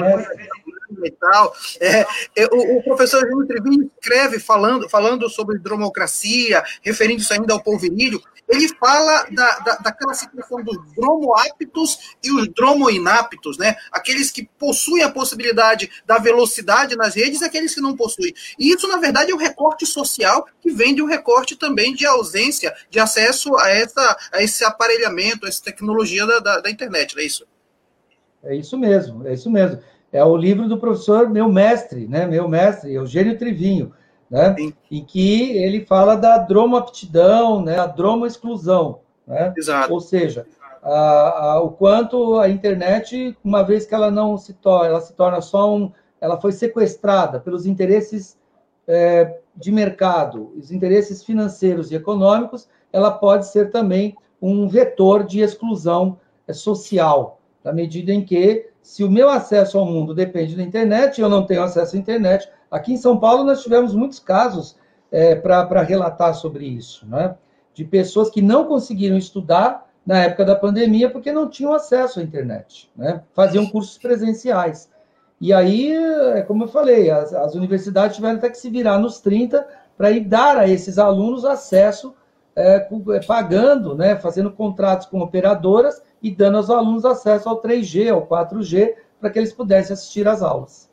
e tal. É, é, o, o, professor Júlio Trevinho escreve falando, falando sobre democracia, referindo-se ainda ao polvilídeo, ele fala da, da, daquela situação dos dromoaptos e os dromoinaptos, né? Aqueles que possuem a possibilidade da velocidade nas redes e aqueles que não possuem. E isso, na verdade, é um recorte social que vem de um recorte também de ausência de acesso a, essa, a esse aparelhamento, a essa tecnologia da, da, da internet, não é isso? É isso mesmo, é isso mesmo. É o livro do professor, meu mestre, né? Meu mestre, Eugênio Trivinho né? em que ele fala da dromoaptidão, né? a dromoexclusão. Né? Exato. Ou seja, a, a, o quanto a internet, uma vez que ela não se torna, ela se torna só um, ela foi sequestrada pelos interesses é, de mercado, os interesses financeiros e econômicos, ela pode ser também um vetor de exclusão é, social, na medida em que, se o meu acesso ao mundo depende da internet, eu não tenho acesso à internet, Aqui em São Paulo, nós tivemos muitos casos é, para relatar sobre isso, né? de pessoas que não conseguiram estudar na época da pandemia porque não tinham acesso à internet, né? faziam cursos presenciais. E aí, é como eu falei, as, as universidades tiveram até que se virar nos 30 para ir dar a esses alunos acesso, é, é, pagando, né, fazendo contratos com operadoras e dando aos alunos acesso ao 3G, ao 4G, para que eles pudessem assistir às aulas.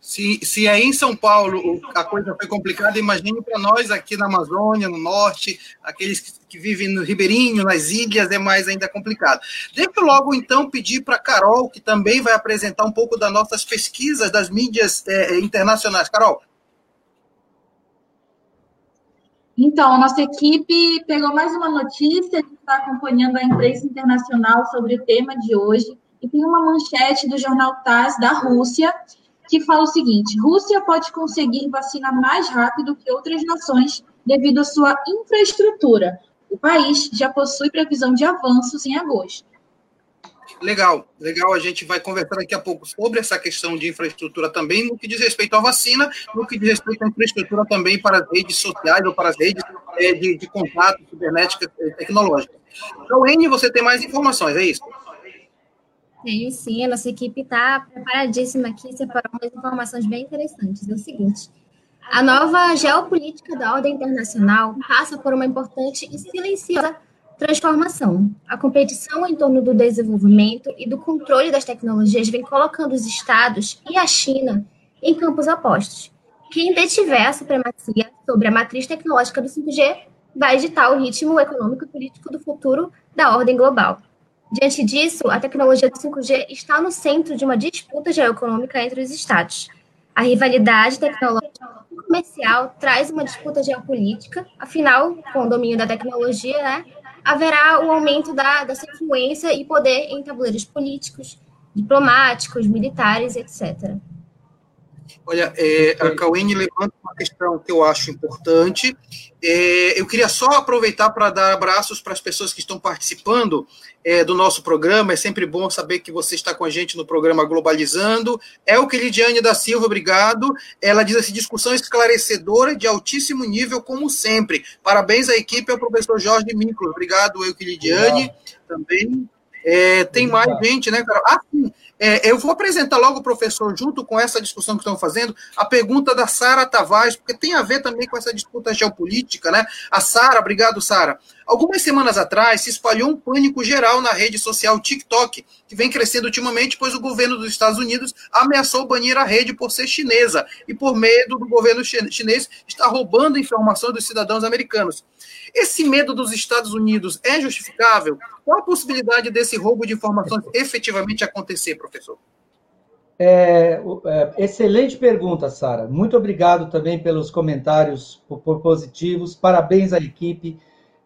Se, se aí em São Paulo a coisa foi complicada, imagine para nós aqui na Amazônia, no norte, aqueles que, que, vivem no Ribeirinho, nas ilhas, é mais ainda complicado. Deixa eu logo então pedir para Carol, que também vai apresentar um pouco das nossas pesquisas das mídias é, internacionais. Carol. Então, a nossa equipe pegou mais uma notícia, está acompanhando a imprensa internacional sobre o tema de hoje, e tem uma manchete do jornal TASS da Rússia, que fala o seguinte: Rússia pode conseguir vacina mais rápido que outras nações devido à sua infraestrutura. O país já possui previsão de avanços em agosto. Legal, legal. A gente vai conversar daqui a pouco sobre essa questão de infraestrutura também, no que diz respeito à vacina, no que diz respeito à infraestrutura também para as redes sociais ou para as redes é, de, de contato cibernética e tecnológica. Então, N, você tem mais informações, é isso? Tenho sim, a nossa equipe está preparadíssima aqui, separou umas informações bem interessantes. É o seguinte: a nova geopolítica da ordem internacional passa por uma importante e silenciosa transformação. A competição em torno do desenvolvimento e do controle das tecnologias vem colocando os Estados e a China em campos opostos. Quem detiver a supremacia sobre a matriz tecnológica do 5G vai ditar o ritmo econômico e político do futuro da ordem global. Diante disso, a tecnologia do 5G está no centro de uma disputa geoeconômica entre os estados. A rivalidade tecnológica e comercial traz uma disputa geopolítica, afinal, com o domínio da tecnologia, né, haverá o aumento da, sua influência e poder em tabuleiros políticos, diplomáticos, militares, etc. Olha, é, a Cauene levanta uma questão que eu acho importante. É, eu queria só aproveitar para dar abraços para as pessoas que estão participando é, do nosso programa. É sempre bom saber que você está com a gente no programa Globalizando. É o que Lidiane da Silva, obrigado. Ela diz assim: discussão esclarecedora de altíssimo nível, como sempre. Parabéns à equipe ao professor Jorge Minclo. Obrigado, Euclidiane, também. É, tem mais gente, né, Carol? Ah, sim. É, eu vou apresentar logo, professor, junto com essa discussão que estamos fazendo, a pergunta da Sara Tavares, porque tem a ver também com essa disputa geopolítica, né? A Sara, obrigado, Sara. Algumas semanas atrás se espalhou um pânico geral na rede social TikTok, que vem crescendo ultimamente, pois o governo dos Estados Unidos ameaçou banir a rede por ser chinesa e, por medo do governo chinês, está roubando informações dos cidadãos americanos. Esse medo dos Estados Unidos é justificável? Qual a possibilidade desse roubo de informações efetivamente acontecer, professor? É, é, excelente pergunta, Sara. Muito obrigado também pelos comentários por, por positivos. Parabéns à equipe.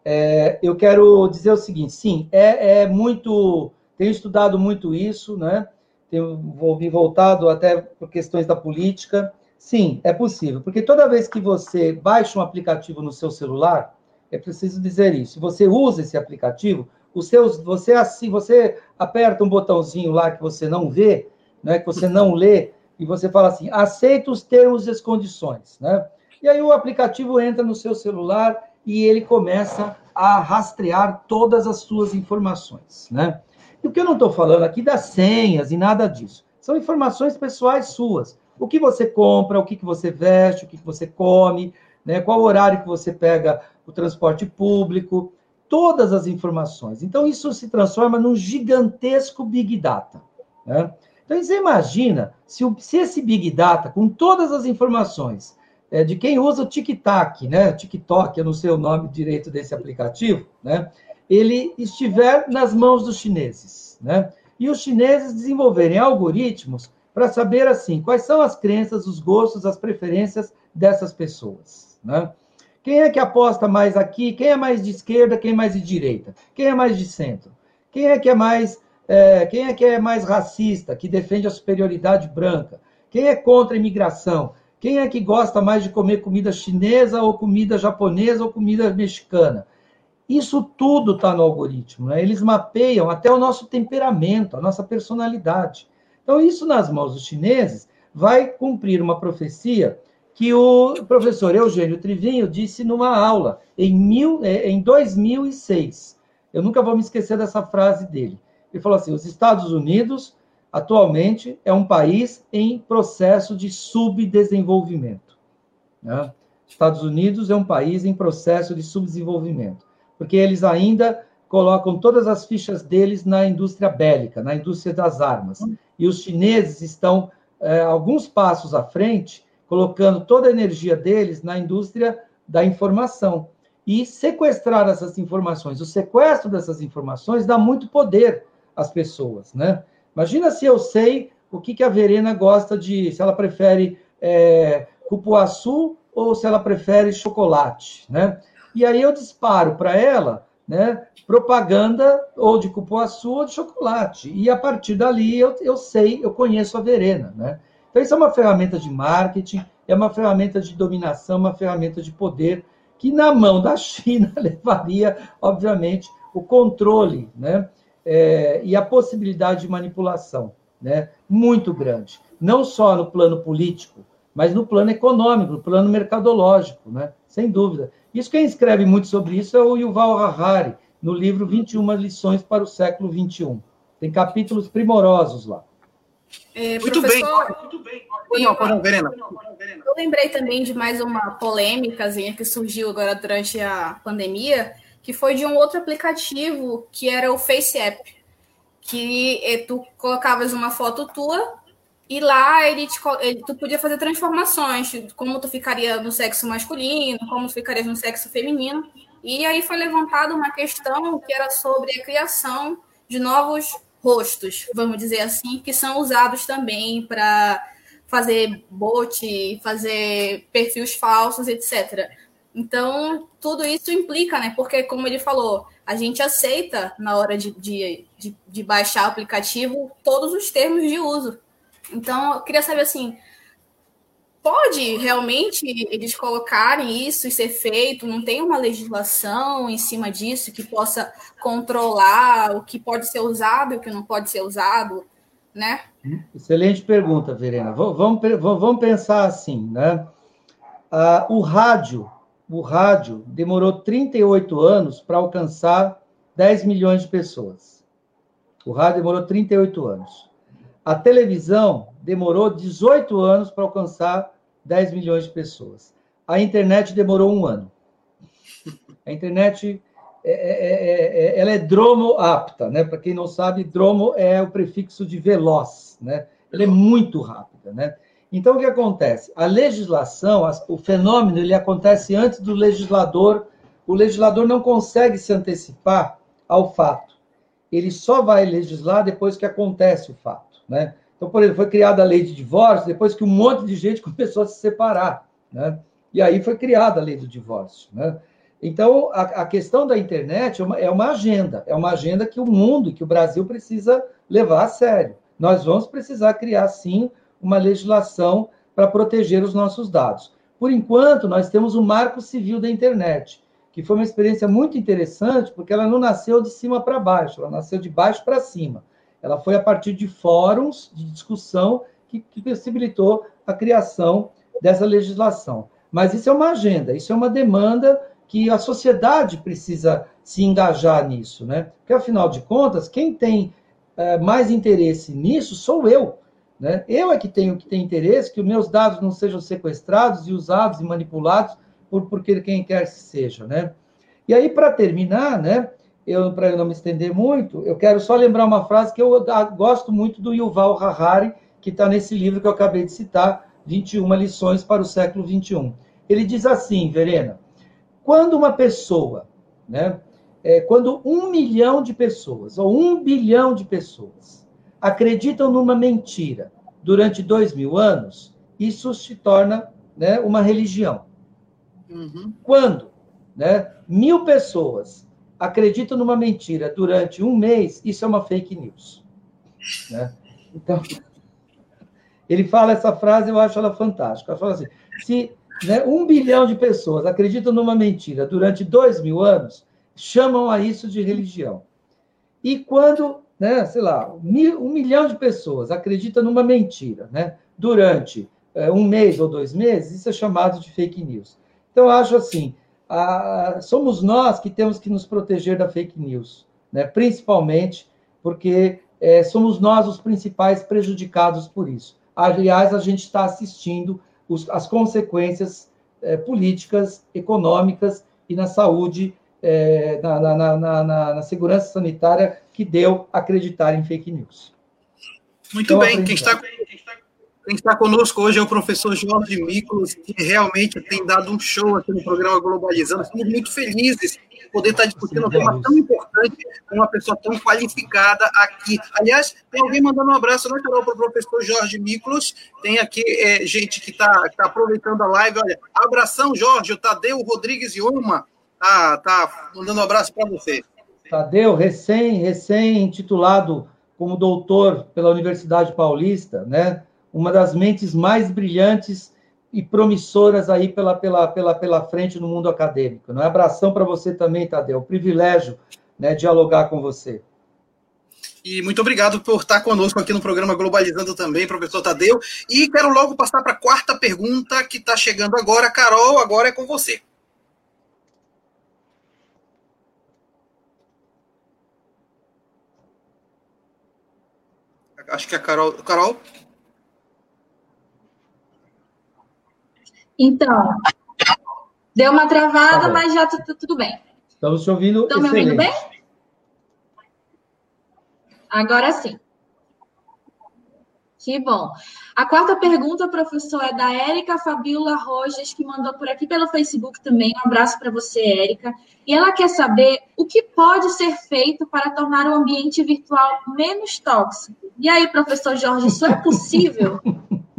É, eu quero dizer o seguinte: sim, é, é, muito. Tenho estudado muito isso, né? Tenho me voltado até por questões da política. Sim, é possível, porque toda vez que você baixa um aplicativo no seu celular, é preciso dizer isso. Você usa esse aplicativo, os seus, você assim, você aperta um botãozinho lá que você não vê, né, que você não lê, e você fala assim: aceita os termos e as condições, né? E aí o aplicativo entra no seu celular e ele começa a rastrear todas as suas informações, né? E o que eu não estou falando aqui das senhas e nada disso. São informações pessoais suas. O que você compra, o que, que você veste, o que, que você come, né? qual horário que você pega o transporte público, todas as informações. Então, isso se transforma num gigantesco Big Data. Né? Então, você imagina se, se esse Big Data, com todas as informações, é, de quem usa o TikTok, né? TikTok, eu não sei o nome direito desse aplicativo, né? Ele estiver nas mãos dos chineses, né? E os chineses desenvolverem algoritmos para saber assim quais são as crenças, os gostos, as preferências dessas pessoas, né? Quem é que aposta mais aqui? Quem é mais de esquerda? Quem é mais de direita? Quem é mais de centro? Quem é que é mais é, quem é que é mais racista, que defende a superioridade branca? Quem é contra a imigração? Quem é que gosta mais de comer comida chinesa ou comida japonesa ou comida mexicana? Isso tudo está no algoritmo. Né? Eles mapeiam até o nosso temperamento, a nossa personalidade. Então, isso nas mãos dos chineses vai cumprir uma profecia que o professor Eugênio Trivinho disse numa aula em, mil, é, em 2006. Eu nunca vou me esquecer dessa frase dele. Ele falou assim: os Estados Unidos atualmente é um país em processo de subdesenvolvimento. Né? Estados Unidos é um país em processo de subdesenvolvimento, porque eles ainda colocam todas as fichas deles na indústria bélica, na indústria das armas. E os chineses estão é, alguns passos à frente, colocando toda a energia deles na indústria da informação. E sequestrar essas informações, o sequestro dessas informações dá muito poder às pessoas, né? Imagina se eu sei o que, que a Verena gosta de, se ela prefere é, cupuaçu ou se ela prefere chocolate, né? E aí eu disparo para ela, né, propaganda ou de cupuaçu ou de chocolate. E a partir dali eu, eu sei, eu conheço a Verena, né? Então isso é uma ferramenta de marketing, é uma ferramenta de dominação, uma ferramenta de poder que na mão da China levaria, obviamente, o controle, né? É, e a possibilidade de manipulação né, muito grande, não só no plano político, mas no plano econômico, no plano mercadológico, né, sem dúvida. Isso quem escreve muito sobre isso é o Yuval Harari, no livro 21 lições para o século 21. Tem capítulos primorosos lá. É, muito, bem, muito bem, não, Verena. Eu lembrei também de mais uma polêmica que surgiu agora durante a pandemia, que foi de um outro aplicativo que era o Face App, que eh, tu colocavas uma foto tua e lá ele, te, ele tu podia fazer transformações, como tu ficaria no sexo masculino, como tu ficaria no sexo feminino. E aí foi levantada uma questão que era sobre a criação de novos rostos, vamos dizer assim, que são usados também para fazer bot, fazer perfis falsos, etc. Então, tudo isso implica, né? Porque, como ele falou, a gente aceita, na hora de, de, de, de baixar o aplicativo, todos os termos de uso. Então, eu queria saber assim, pode realmente eles colocarem isso e ser feito? Não tem uma legislação em cima disso que possa controlar o que pode ser usado e o que não pode ser usado, né? Excelente pergunta, Verena. Vamos, vamos pensar assim, né? Ah, o rádio o rádio demorou 38 anos para alcançar 10 milhões de pessoas. O rádio demorou 38 anos. A televisão demorou 18 anos para alcançar 10 milhões de pessoas. A internet demorou um ano. A internet é, é, é, é ela é dromo apta, né? Para quem não sabe, dromo é o prefixo de veloz, né? Ela é muito rápida, né? Então, o que acontece? A legislação, o fenômeno, ele acontece antes do legislador. O legislador não consegue se antecipar ao fato. Ele só vai legislar depois que acontece o fato. Né? Então, por exemplo, foi criada a lei de divórcio depois que um monte de gente começou a se separar. Né? E aí foi criada a lei do divórcio. Né? Então, a, a questão da internet é uma, é uma agenda. É uma agenda que o mundo, que o Brasil precisa levar a sério. Nós vamos precisar criar, sim, uma legislação para proteger os nossos dados. Por enquanto, nós temos o Marco Civil da Internet, que foi uma experiência muito interessante, porque ela não nasceu de cima para baixo, ela nasceu de baixo para cima. Ela foi a partir de fóruns de discussão que, que possibilitou a criação dessa legislação. Mas isso é uma agenda, isso é uma demanda que a sociedade precisa se engajar nisso, né? Porque, afinal de contas, quem tem é, mais interesse nisso sou eu. Né? Eu é que tenho que ter interesse que os meus dados não sejam sequestrados e usados e manipulados por, por quem quer que seja. Né? E aí, para terminar, né, para eu não me estender muito, eu quero só lembrar uma frase que eu gosto muito do Yuval Harari, que está nesse livro que eu acabei de citar, 21 lições para o século 21. Ele diz assim, Verena, quando uma pessoa, né, é, quando um milhão de pessoas ou um bilhão de pessoas acreditam numa mentira durante dois mil anos, isso se torna né, uma religião. Uhum. Quando né, mil pessoas acreditam numa mentira durante um mês, isso é uma fake news. Né? Então, ele fala essa frase, eu acho ela fantástica. Ela fala assim: se né, um bilhão de pessoas acreditam numa mentira durante dois mil anos, chamam a isso de religião. E quando, né, sei lá, um milhão de pessoas acreditam numa mentira né, durante é, um mês ou dois meses, isso é chamado de fake news. Então, acho assim: a, somos nós que temos que nos proteger da fake news, né, principalmente porque é, somos nós os principais prejudicados por isso. Aliás, a gente está assistindo os, as consequências é, políticas, econômicas e na saúde, é, na, na, na, na, segurança sanitária que deu acreditar em fake news. Muito então, bem, quem está, quem está conosco hoje é o professor Jorge Miklos, que realmente tem dado um show aqui no programa Globalizando. Estamos muito felizes poder estar discutindo um tema tão importante com uma pessoa tão qualificada aqui. Aliás, tem alguém mandando um abraço natural para o professor Jorge Miklos. Tem aqui é, gente que está tá aproveitando a live. Olha, abração, Jorge, o Tadeu Rodrigues Yuma tá, tá mandando um abraço para você. Tadeu, recém, recém titulado como doutor pela Universidade Paulista, né? Uma das mentes mais brilhantes e promissoras aí pela, pela, pela, pela frente no mundo acadêmico. Não é abração para você também, Tadeu. Privilégio né, dialogar com você. E muito obrigado por estar conosco aqui no programa Globalizando também, professor Tadeu. E quero logo passar para a quarta pergunta que está chegando agora. Carol, agora é com você. Acho que a Carol. Carol? Então, deu uma travada, tá mas já está tudo bem. Estamos te ouvindo. Estão me ouvindo bem? Agora sim. Que bom. A quarta pergunta, professor, é da Érica Fabiola Rojas, que mandou por aqui pelo Facebook também. Um abraço para você, Érica. E ela quer saber o que pode ser feito para tornar o ambiente virtual menos tóxico. E aí, professor Jorge, isso é possível?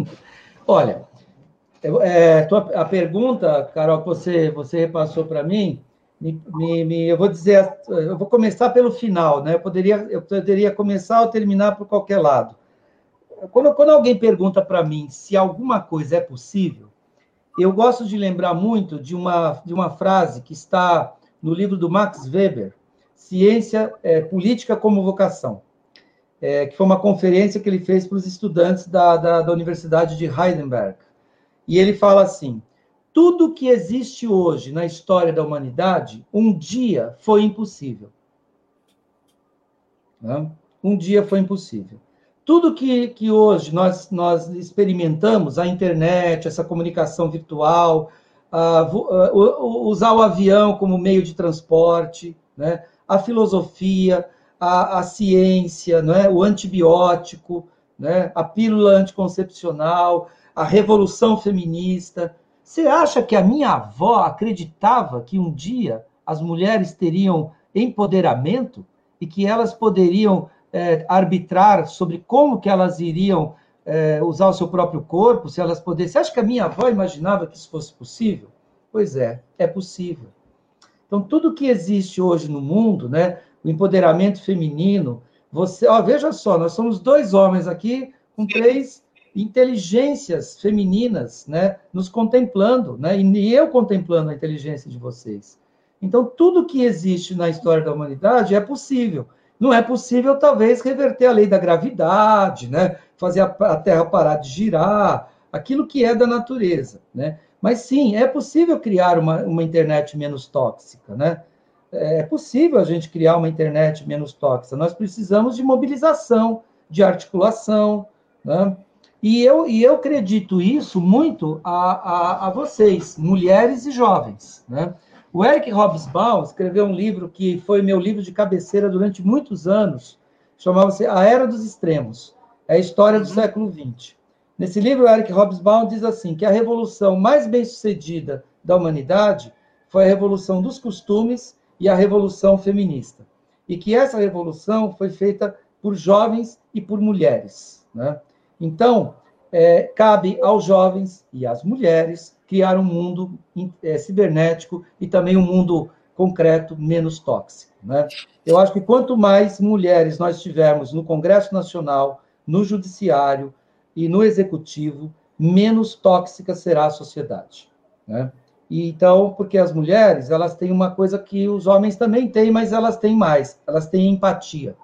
Olha, é, a pergunta, Carol, que você, você repassou para mim, me, me, me, eu vou dizer, eu vou começar pelo final, né? Eu poderia, eu poderia começar ou terminar por qualquer lado. Quando, quando alguém pergunta para mim se alguma coisa é possível, eu gosto de lembrar muito de uma, de uma frase que está no livro do Max Weber, Ciência é, Política como Vocação, é, que foi uma conferência que ele fez para os estudantes da, da, da Universidade de Heidelberg. E ele fala assim: tudo que existe hoje na história da humanidade, um dia foi impossível. Um dia foi impossível. Tudo que, que hoje nós, nós experimentamos, a internet, essa comunicação virtual, usar o avião como meio de transporte, né? a filosofia, a, a ciência, né? o antibiótico, né? a pílula anticoncepcional, a revolução feminista. Você acha que a minha avó acreditava que um dia as mulheres teriam empoderamento e que elas poderiam é, arbitrar sobre como que elas iriam é, usar o seu próprio corpo, se elas pudessem. Você acha que a minha avó imaginava que isso fosse possível? Pois é, é possível. Então, tudo que existe hoje no mundo, né, o empoderamento feminino, você, ó, veja só, nós somos dois homens aqui com três inteligências femininas, né, nos contemplando, né, e eu contemplando a inteligência de vocês. Então, tudo que existe na história da humanidade é possível. Não é possível, talvez, reverter a lei da gravidade, né, fazer a, Terra parar de girar, aquilo que é da natureza, né? Mas sim, é possível criar uma, uma internet menos tóxica, né? É possível a gente criar uma internet menos tóxica. Nós precisamos de mobilização, de articulação, né? E eu, e eu acredito isso muito a, a, a vocês, mulheres e jovens. Né? O Eric Hobsbawm escreveu um livro que foi meu livro de cabeceira durante muitos anos, chamava-se A Era dos Extremos, é a história do uhum. século XX. Nesse livro, o Eric Hobsbawm diz assim, que a revolução mais bem-sucedida da humanidade foi a revolução dos costumes e a revolução feminista. E que essa revolução foi feita por jovens e por mulheres. Né? Então, é, cabe aos jovens e às mulheres criar um mundo é, cibernético e também um mundo concreto menos tóxico. Né? Eu acho que quanto mais mulheres nós tivermos no Congresso Nacional, no Judiciário e no Executivo, menos tóxica será a sociedade. Né? E, então, porque as mulheres elas têm uma coisa que os homens também têm, mas elas têm mais, elas têm empatia.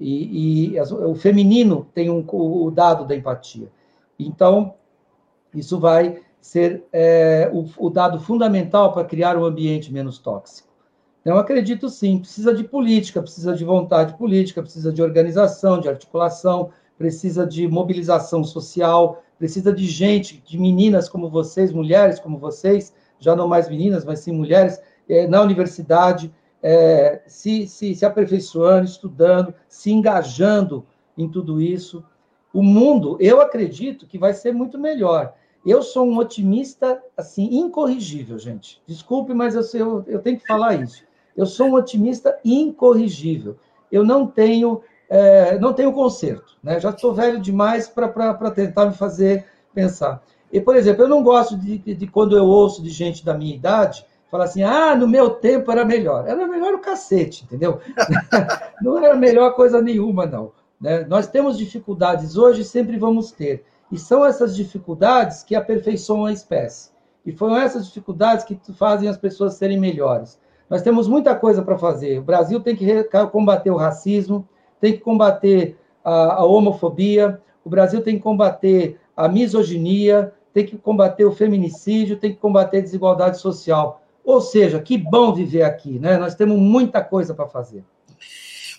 E, e o feminino tem um, o dado da empatia. Então, isso vai ser é, o, o, dado fundamental para criar um ambiente menos tóxico. Então, eu acredito sim, precisa de política, precisa de vontade política, precisa de organização, de articulação, precisa de mobilização social, precisa de gente, de meninas como vocês, mulheres como vocês, já não mais meninas, mas sim mulheres, é, na universidade, é, se, se, se aperfeiçoando, estudando, se engajando em tudo isso. O mundo, eu acredito que vai ser muito melhor. Eu sou um otimista, assim, incorrigível, gente. Desculpe, mas eu, eu, eu tenho que falar isso. Eu sou um otimista incorrigível. Eu não tenho, é, não tenho conserto. Né? Já estou velho demais para tentar me fazer pensar. E, por exemplo, eu não gosto de, de, de quando eu ouço de gente da minha idade falar assim, ah, no meu tempo era melhor. Era melhor o cacete, entendeu? não era melhor coisa nenhuma, não. Né? Nós temos dificuldades hoje e sempre vamos ter. E são essas dificuldades que aperfeiçoam a espécie. E foram essas dificuldades que fazem as pessoas serem melhores. Nós temos muita coisa para fazer. O Brasil tem que combater o racismo, tem que combater a, a homofobia, o Brasil tem que combater a misoginia, tem que combater o feminicídio, tem que combater a desigualdade social. Ou seja, que bom viver aqui, né? Nós temos muita coisa para fazer.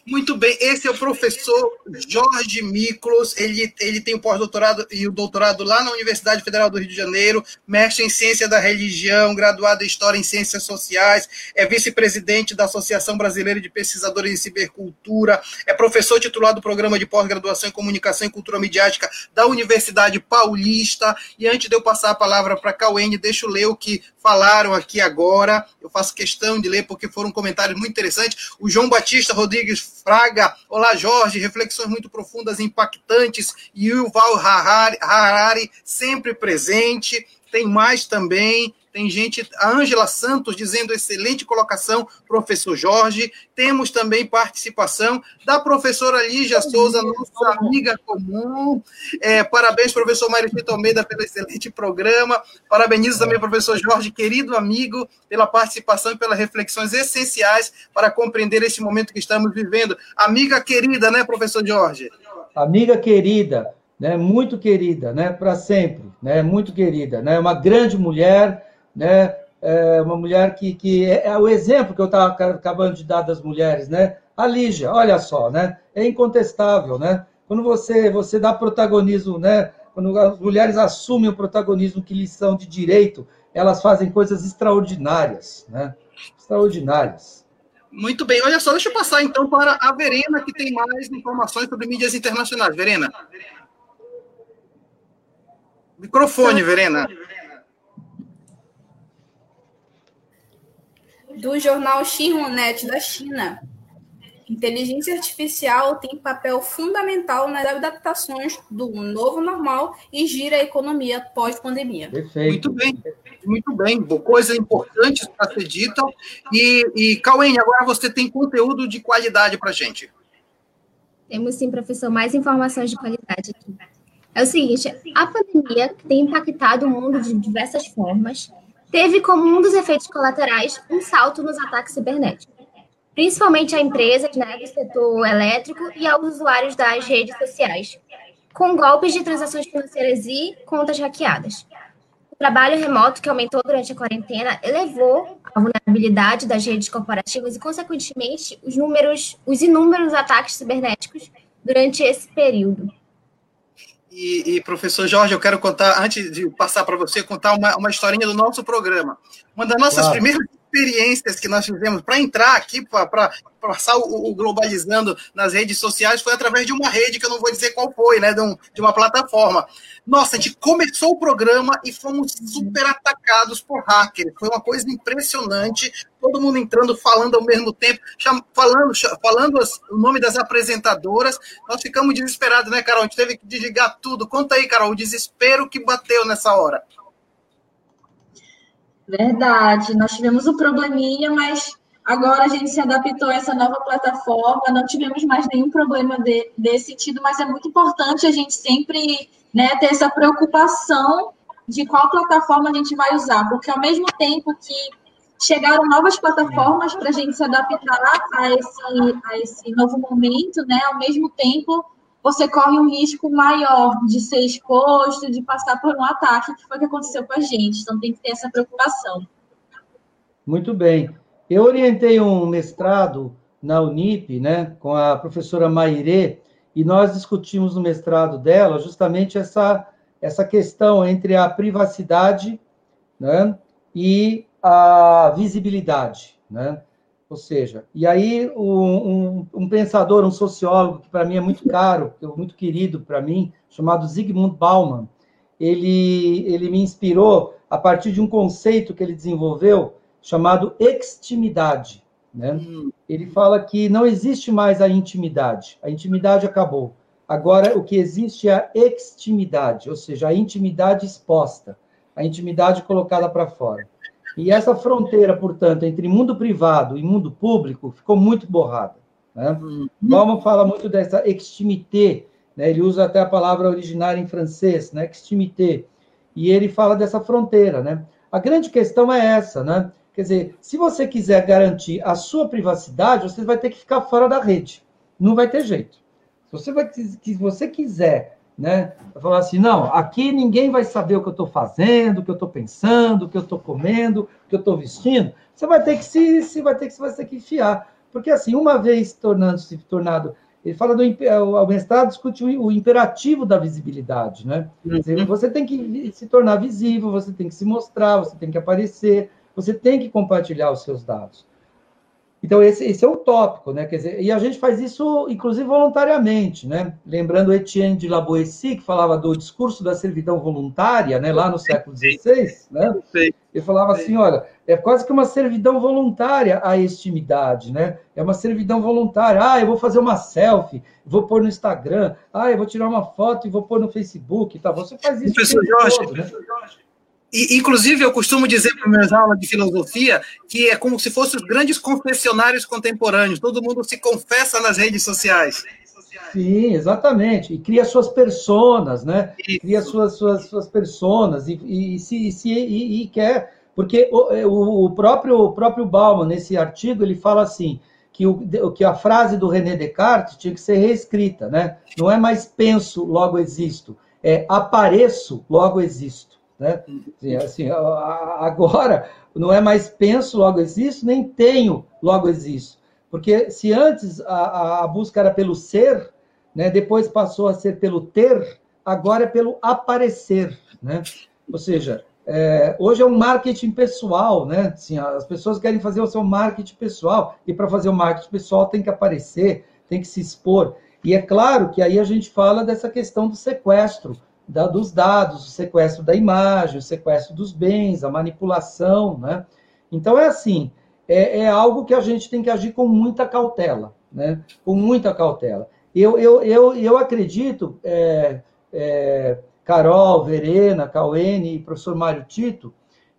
Muito bem, esse é o professor Jorge Miklos, ele, ele tem o pós-doutorado e o doutorado lá na Universidade Federal do Rio de Janeiro, mestre em Ciência da Religião, graduado em História em Ciências Sociais, é vice-presidente da Associação Brasileira de Pesquisadores em Cibercultura, é professor titular do Programa de Pós-Graduação em Comunicação e Cultura Midiática da Universidade Paulista, e antes de eu passar a palavra para a Cauene, deixa eu ler o que falaram aqui agora, eu faço questão de ler porque foram comentários muito interessantes, o João Batista Rodrigues Fraga, olá Jorge, reflexões muito profundas e impactantes. Yuval Harari, Harari sempre presente. Tem mais também. Tem gente, a Ângela Santos dizendo excelente colocação, professor Jorge. Temos também participação da professora Lígia Souza, nossa amiga comum. É, parabéns, professor Mário Tito Almeida, pelo excelente programa. Parabenizo também, professor Jorge, querido amigo, pela participação e pelas reflexões essenciais para compreender este momento que estamos vivendo. Amiga querida, né, professor Jorge? Amiga querida, né, muito querida, né, para sempre, né, muito querida, né, uma grande mulher né? É uma mulher que, que é, é o exemplo que eu estava acabando de dar das mulheres, né? A Lígia, olha só, né? É incontestável, né? Quando você você dá protagonismo, né? Quando as mulheres assumem o protagonismo que lhes são de direito, elas fazem coisas extraordinárias, né? Extraordinárias. Muito bem. Olha só, deixa eu passar então para a Verena, que tem mais informações sobre mídias internacionais. Verena. Microfone, Verena. Do jornal Xinhuanet da China. Inteligência artificial tem papel fundamental nas adaptações do novo normal e gira a economia pós-pandemia. Muito bem, muito bem. Coisas importantes para ser dita. E, e Cauene, agora você tem conteúdo de qualidade para a gente. Temos sim, professor, mais informações de qualidade aqui. É o seguinte, a pandemia tem impactado o mundo de diversas formas, teve como um dos efeitos colaterais um salto nos ataques cibernéticos, principalmente a empresas né, do setor elétrico e aos usuários das redes sociais, com golpes de transações financeiras e contas hackeadas. O trabalho remoto, que aumentou durante a quarentena, elevou a vulnerabilidade das redes corporativas e, consequentemente, os, números, os inúmeros ataques cibernéticos durante esse período. E, e, professor Jorge, eu quero contar, antes de passar para você, contar uma, uma historinha do nosso programa. Uma das nossas claro. primeiras experiências que nós fizemos para entrar aqui, para passar o, o, Globalizando nas redes sociais, foi através de uma rede, que eu não vou dizer qual foi, né, de, um, de uma plataforma. Nossa, a gente começou o programa e fomos super atacados por hackers. Foi uma coisa impressionante. Todo mundo entrando, falando ao mesmo tempo, falando, falando as, o nome das apresentadoras. Nós ficamos desesperados, né, Carol? A gente teve que desligar tudo. Conta aí, Carol, o desespero que bateu nessa hora. Verdade, nós tivemos um probleminha, mas agora a gente se adaptou a essa nova plataforma, não tivemos mais nenhum problema de, desse sentido, mas é muito importante a gente sempre né, ter essa preocupação de qual plataforma a gente vai usar, porque ao mesmo tempo que chegaram novas plataformas para a gente se adaptar a esse, a esse novo momento, né, ao mesmo tempo você corre um risco maior de ser exposto, de passar por um ataque, que foi o que aconteceu com a gente. Então tem que ter essa preocupação. Muito bem. Eu orientei um mestrado na Unip, né, com a professora Mairê, e nós discutimos no mestrado dela justamente essa, essa questão entre a privacidade né, e a visibilidade. Né? Ou seja, e aí um, um, um pensador, um sociólogo, que para mim é muito caro, muito querido para mim, chamado Zygmunt Bauman, ele, ele me inspirou a partir de um conceito que ele desenvolveu chamado extimidade. Né? Hum. Ele fala que não existe mais a intimidade, a intimidade acabou. Agora, o que existe é a extimidade, ou seja, a intimidade exposta, a intimidade colocada para fora. E essa fronteira, portanto, entre mundo privado e mundo público ficou muito borrada. Né? Uhum. Bauman fala muito dessa extimité, né? ele usa até a palavra originária em francês, né? extimité, e ele fala dessa fronteira. Né? A grande questão é essa, né? Quer dizer, se você quiser garantir a sua privacidade, você vai ter que ficar fora da rede. Não vai ter jeito. Se você, vai, se você quiser né? Falar assim, não, aqui ninguém vai saber o que eu estou fazendo, o que eu estou pensando, o que eu estou comendo, o que eu estou vestindo. Você vai ter que se, se vai ter que se vai ter que enfiar, porque assim, uma vez tornando-se tornado, ele fala do o mestrado discute o imperativo da visibilidade, né? Dizer, uhum. você tem que se tornar visível, você tem que se mostrar, você tem que aparecer, você tem que compartilhar os seus dados. Então, esse, esse, é o tópico, né? Quer dizer, e a gente faz isso, inclusive, voluntariamente, né? Lembrando Etienne de La Boétie, que falava do discurso da servidão voluntária, né? Lá no século XVI, né? Ele falava assim, olha, é quase que uma servidão voluntária a extimidade, né? É uma servidão voluntária. Ah, eu vou fazer uma selfie, vou pôr no Instagram. Ah, eu vou tirar uma foto e vou pôr no Facebook. Tá? Você faz isso Professor Jorge, todo, né? E, inclusive, eu costumo dizer para minhas aulas de filosofia que é como se fossem os grandes confessionários contemporâneos. Todo mundo se confessa nas redes sociais. Sim, exatamente. E cria suas personas, né? Isso. Cria suas, suas, suas personas e, e, se, se, e, e quer. Porque o, é, o, próprio, o próprio Bauman, nesse artigo, ele fala assim: que, o, que a frase do René Descartes tinha que ser reescrita, né? Não é mais penso, logo existo. É apareço, logo existo. Né? Assim, agora não é mais penso, logo existo, nem tenho, logo existo. Porque se antes a, a busca era pelo ser, né, depois passou a ser pelo ter, agora é pelo aparecer. Né? Ou seja, é, hoje é um marketing pessoal, né? Assim, as pessoas querem fazer o seu marketing pessoal, e para fazer o marketing pessoal tem que aparecer, tem que se expor. E é claro que aí a gente fala dessa questão do sequestro, da, dos dados, o sequestro da imagem, o sequestro dos bens, a manipulação, né? Então é assim, é, é algo que a gente tem que agir com muita cautela, né? Com muita cautela. Eu, eu, eu, eu acredito, é, é, Carol, Verena, Cauene e professor Mário Tito,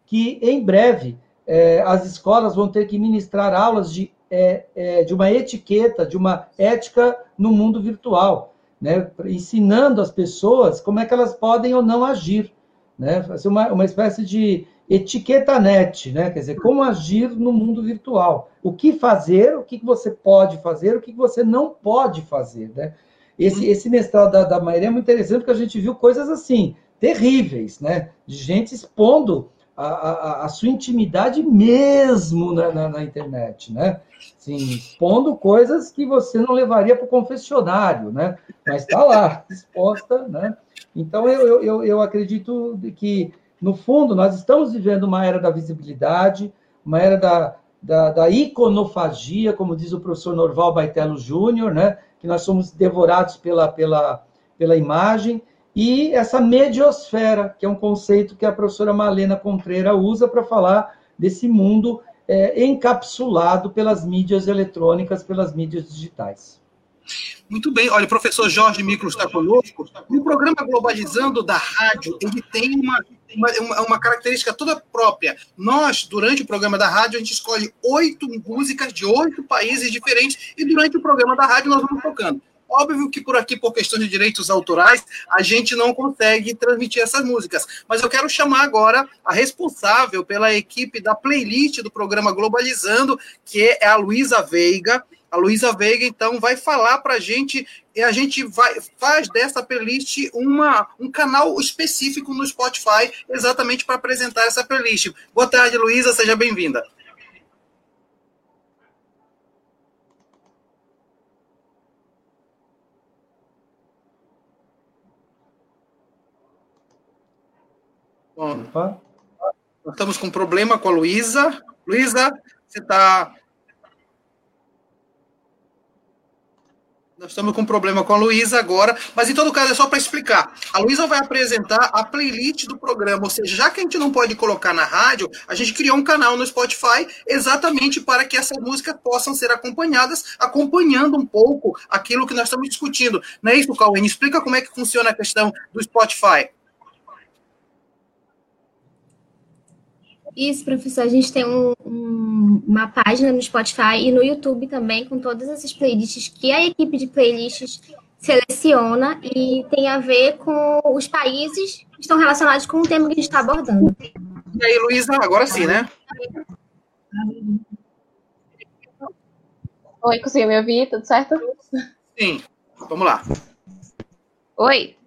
que em breve é, as escolas vão ter que ministrar aulas de, é, é, de uma etiqueta, de uma ética no mundo virtual né, ensinando as pessoas como é que elas podem ou não agir, né, fazer uma, uma espécie de etiqueta net, né, quer dizer, como agir no mundo virtual, o que fazer, o que você pode fazer, o que você não pode fazer, né. Esse, esse mestrado da, da Maíra é muito interessante porque a gente viu coisas assim, terríveis, né, de gente expondo a, a, sua intimidade mesmo na, na, na internet, né? Assim, expondo coisas que você não levaria para o confessionário, né? Mas está lá, exposta, né? Então, eu, eu, eu acredito que, no fundo, nós estamos vivendo uma era da visibilidade, uma era da, da, da iconofagia, como diz o professor Norval Baitello Júnior, né? que nós somos devorados pela, pela, pela imagem, e essa mediosfera, que é um conceito que a professora Malena Contreira usa para falar desse mundo é, encapsulado pelas mídias eletrônicas, pelas mídias digitais. Muito bem. Olha, o professor Jorge Micros está conosco. O programa Globalizando da rádio, ele tem uma, uma, uma, característica toda própria. Nós, durante o programa da rádio, a gente escolhe oito músicas de oito países diferentes e durante o programa da rádio nós vamos tocando. Óbvio que por aqui, por questão de direitos autorais, a gente não consegue transmitir essas músicas. Mas eu quero chamar agora a responsável pela equipe da playlist do programa Globalizando, que é a Luísa Veiga. A Luísa Veiga, então, vai falar para a gente, e a gente vai, faz dessa playlist uma, um canal específico no Spotify, exatamente para apresentar essa playlist. Boa tarde, Luísa, seja bem-vinda. Nós estamos com um problema com a Luísa. Luísa, você está. Nós estamos com um problema com a Luísa agora, mas em todo caso é só para explicar. A Luísa vai apresentar a playlist do programa, ou seja, já que a gente não pode colocar na rádio, a gente criou um canal no Spotify exatamente para que essas músicas possam ser acompanhadas, acompanhando um pouco aquilo que nós estamos discutindo. Não é isso, Cauê? Explica como é que funciona a questão do Spotify. Isso, professor. A gente tem um, um, uma página no Spotify e no YouTube também, com todas essas playlists que a equipe de playlists seleciona e tem a ver com os países que estão relacionados com o tema que a gente está abordando. E aí, Luísa, agora sim, né? Oi, conseguiu me ouvir? Tudo certo? Sim, vamos lá. Oi.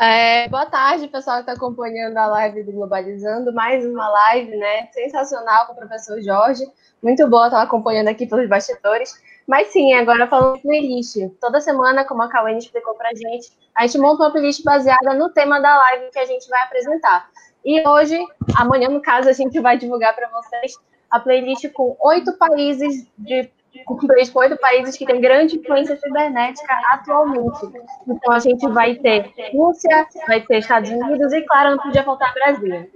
É, boa tarde, pessoal que está acompanhando a live do Globalizando. Mais uma live, né? Sensacional com o professor Jorge. Muito boa estar acompanhando aqui pelos bastidores. Mas sim, agora falando de playlist. Toda semana, como a Cauene explicou pra gente, a gente monta uma playlist baseada no tema da live que a gente vai apresentar. E hoje, amanhã, no caso, a gente vai divulgar para vocês a playlist com oito países de com oito países que têm grande influência cibernética atualmente. Então, a gente vai ter Rússia, vai ter Estados Unidos e, claro, não podia faltar Brasil.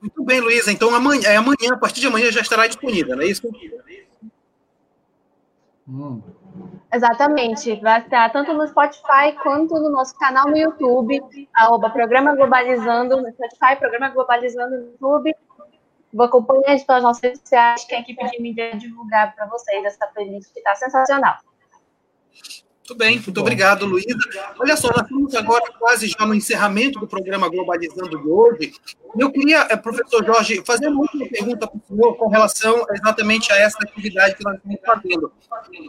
Muito bem, Luísa. Então, amanhã, é, amanhã, a partir de amanhã, já estará disponível, não é isso? Hum. Exatamente. Vai estar tanto no Spotify quanto no nosso canal no YouTube, arroba Programa Globalizando no Spotify, Programa Globalizando no YouTube Vou acompanhar pelas nossas redes sociais, que a equipe de mídia divulgar para vocês essa playlist que está sensacional. Muito bem, muito, muito obrigado, Luísa. Olha só, nós estamos agora quase já no encerramento do programa Globalizando de hoje. Eu queria, eh, professor Jorge, fazer uma última pergunta para o senhor com relação exatamente a essa atividade que nós estamos fazendo.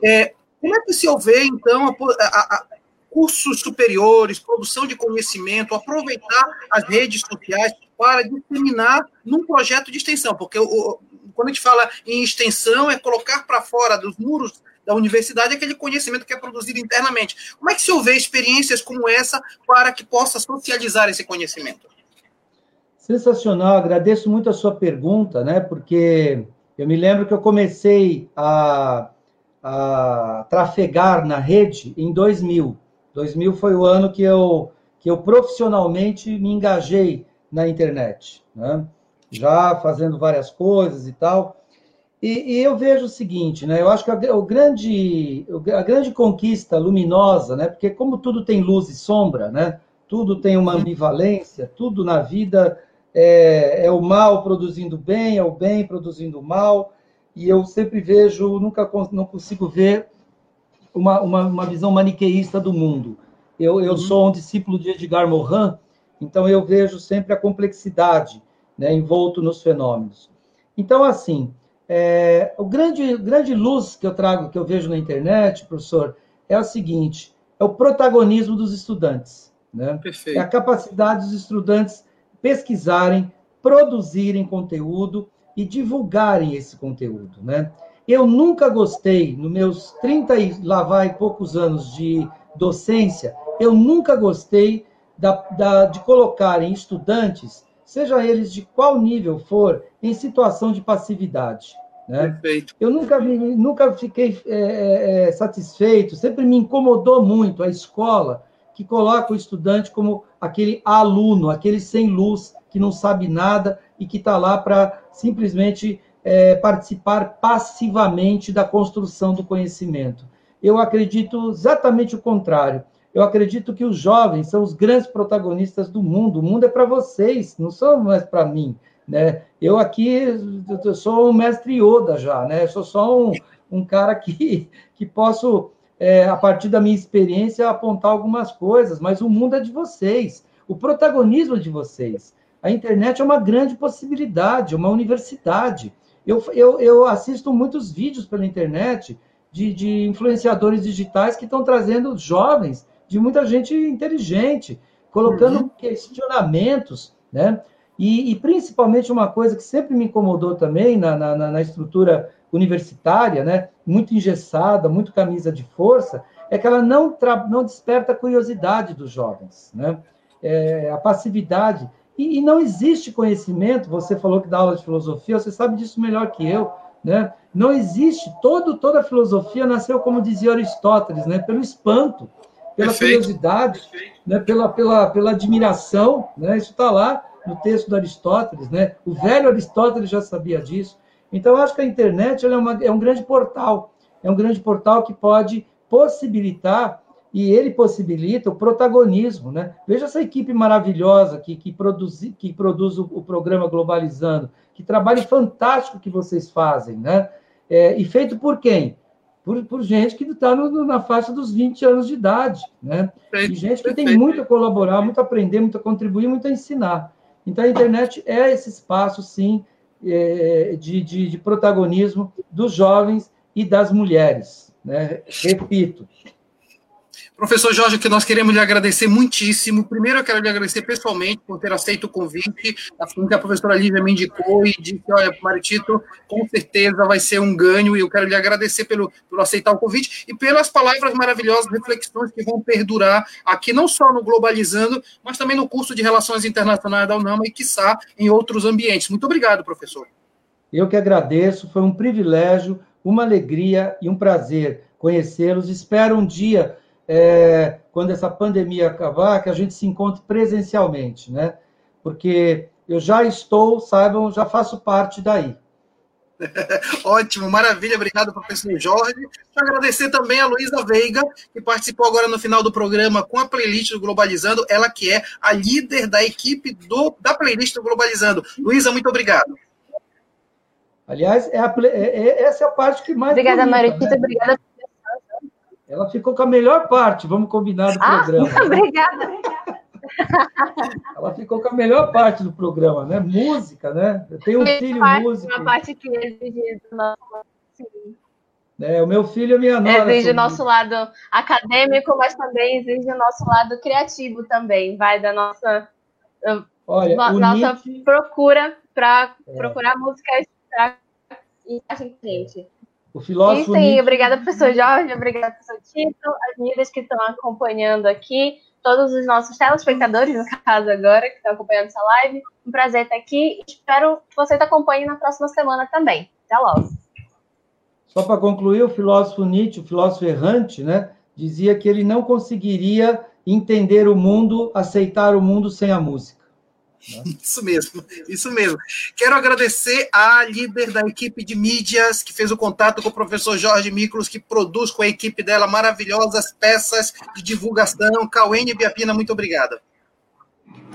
É, como é que se vê, então, a, a, a cursos superiores, produção de conhecimento, aproveitar as redes sociais para disseminar num projeto de extensão, porque o, quando a gente fala em extensão, é colocar para fora dos muros da universidade aquele conhecimento que é produzido internamente. Como é que se houver experiências como essa para que possa socializar esse conhecimento? Sensacional, agradeço muito a sua pergunta, né? Porque eu me lembro que eu comecei a, a trafegar na rede em 2000. 2000 foi o ano que eu, que eu profissionalmente me engajei na internet, né? já fazendo várias coisas e tal. E, e, eu vejo o seguinte, né? Eu acho que a, o grande, a grande conquista luminosa, né? Porque como tudo tem luz e sombra, né? Tudo tem uma ambivalência, tudo na vida é, é o mal produzindo bem, é o bem produzindo mal. E eu sempre vejo, nunca não consigo ver uma, uma, uma visão maniqueísta do mundo. Eu, eu uhum. sou um discípulo de Edgar Morin, então, eu vejo sempre a complexidade né, envolto nos fenômenos. Então, assim, é, o grande, grande luz que eu trago, que eu vejo na internet, professor, é o seguinte: é o protagonismo dos estudantes. Né? Perfeito. É a capacidade dos estudantes pesquisarem, produzirem conteúdo e divulgarem esse conteúdo. Né? Eu nunca gostei, nos meus 30 e lá vai poucos anos de docência, eu nunca gostei da, da, de colocarem estudantes, seja eles de qual nível for, em situação de passividade. Né? Perfeito. Eu nunca, nunca fiquei é, é, é, satisfeito, sempre me incomodou muito a escola que coloca o estudante como aquele aluno, aquele sem luz, que não sabe nada e que está lá para simplesmente é, participar passivamente da construção do conhecimento. Eu acredito exatamente o contrário. Eu acredito que os jovens são os grandes protagonistas do mundo. O mundo é para vocês, não são mais para mim. Né? Eu aqui eu sou um mestre Yoda já, né? Eu sou só um, um cara que, que posso, é, a partir da minha experiência, apontar algumas coisas, mas o mundo é de vocês, o protagonismo é de vocês. A internet é uma grande possibilidade, uma universidade. Eu, eu, eu assisto muitos vídeos pela internet de, de influenciadores digitais que estão trazendo jovens, de muita gente inteligente, colocando uhum. questionamentos, né? E, e, principalmente uma coisa que sempre me incomodou também na, na, na estrutura universitária, né? Muito engessada, muito camisa de força, é que ela não, não desperta a curiosidade dos jovens, né? É, a passividade. E, e, não existe conhecimento, você falou que dá aula de filosofia, você sabe disso melhor que eu, né? Não existe, todo, toda a filosofia nasceu, como dizia Aristóteles, né? pelo espanto, pela Perfeito. curiosidade, né? pela, pela, pela admiração, né? isso está lá no texto do Aristóteles, né? o velho Aristóteles já sabia disso. Então, eu acho que a internet é, uma, é um grande portal, é um grande portal que pode possibilitar e ele possibilita o protagonismo. Né? Veja essa equipe maravilhosa que, que, produz, que produz o, o programa Globalizando, que trabalho fantástico que vocês fazem, né? É, e feito por quem? Por, por gente que está na faixa dos 20 anos de idade, né? E gente que tem muito a colaborar, muito a aprender, muito a contribuir, muito a ensinar. Então, a internet é esse espaço, sim, é, de, de, de protagonismo dos jovens e das mulheres. Né? Repito, Professor Jorge, que nós queremos lhe agradecer muitíssimo. Primeiro, eu quero lhe agradecer pessoalmente por ter aceito o convite, assim que a professora Lívia me indicou e disse, olha, Maritito, com certeza vai ser um ganho, e eu quero lhe agradecer pelo, pelo aceitar o convite e pelas palavras maravilhosas, reflexões que vão perdurar aqui, não só no Globalizando, mas também no curso de Relações Internacionais da UNAMA e, quiçá, em outros ambientes. Muito obrigado, professor. Eu que agradeço, foi um privilégio, uma alegria e um prazer conhecê-los. Espero um dia é, quando essa pandemia acabar, que a gente se encontre presencialmente, né? Porque eu já estou, saibam, já faço parte daí. Ótimo, maravilha, obrigado, professor Jorge. Quero agradecer também a Luísa Veiga, que participou agora no final do programa com a playlist do Globalizando, ela que é a líder da equipe do, da playlist do Globalizando. Luísa, muito obrigado. Aliás, é a, é, é, essa é a parte que mais. Obrigada, Maritita, né? obrigada ela ficou com a melhor parte, vamos combinar do ah, programa. Obrigada. Ela ficou com a melhor parte do programa, né? Música, né? Eu tenho um filho parte, músico. Uma parte que exige do nosso. É, o meu filho e minha nora. Exige o nosso lado acadêmico, mas também exige o nosso lado criativo também. Vai da nossa, Olha, nossa Nietzsche... procura para é. procurar músicas para a gente. O filósofo. Isso aí, Nietzsche... obrigada, professor Jorge, obrigada, professor Tito, as meninas que estão acompanhando aqui, todos os nossos telespectadores, no caso agora, que estão acompanhando essa live. Um prazer estar aqui. Espero que você te acompanhe na próxima semana também. Até logo. Só para concluir, o filósofo Nietzsche, o filósofo errante, né, dizia que ele não conseguiria entender o mundo, aceitar o mundo sem a música. Né? Isso mesmo, isso mesmo. Quero agradecer à líder da equipe de mídias que fez o contato com o professor Jorge Miklos, que produz com a equipe dela maravilhosas peças de divulgação. Cauene Biapina, muito obrigada.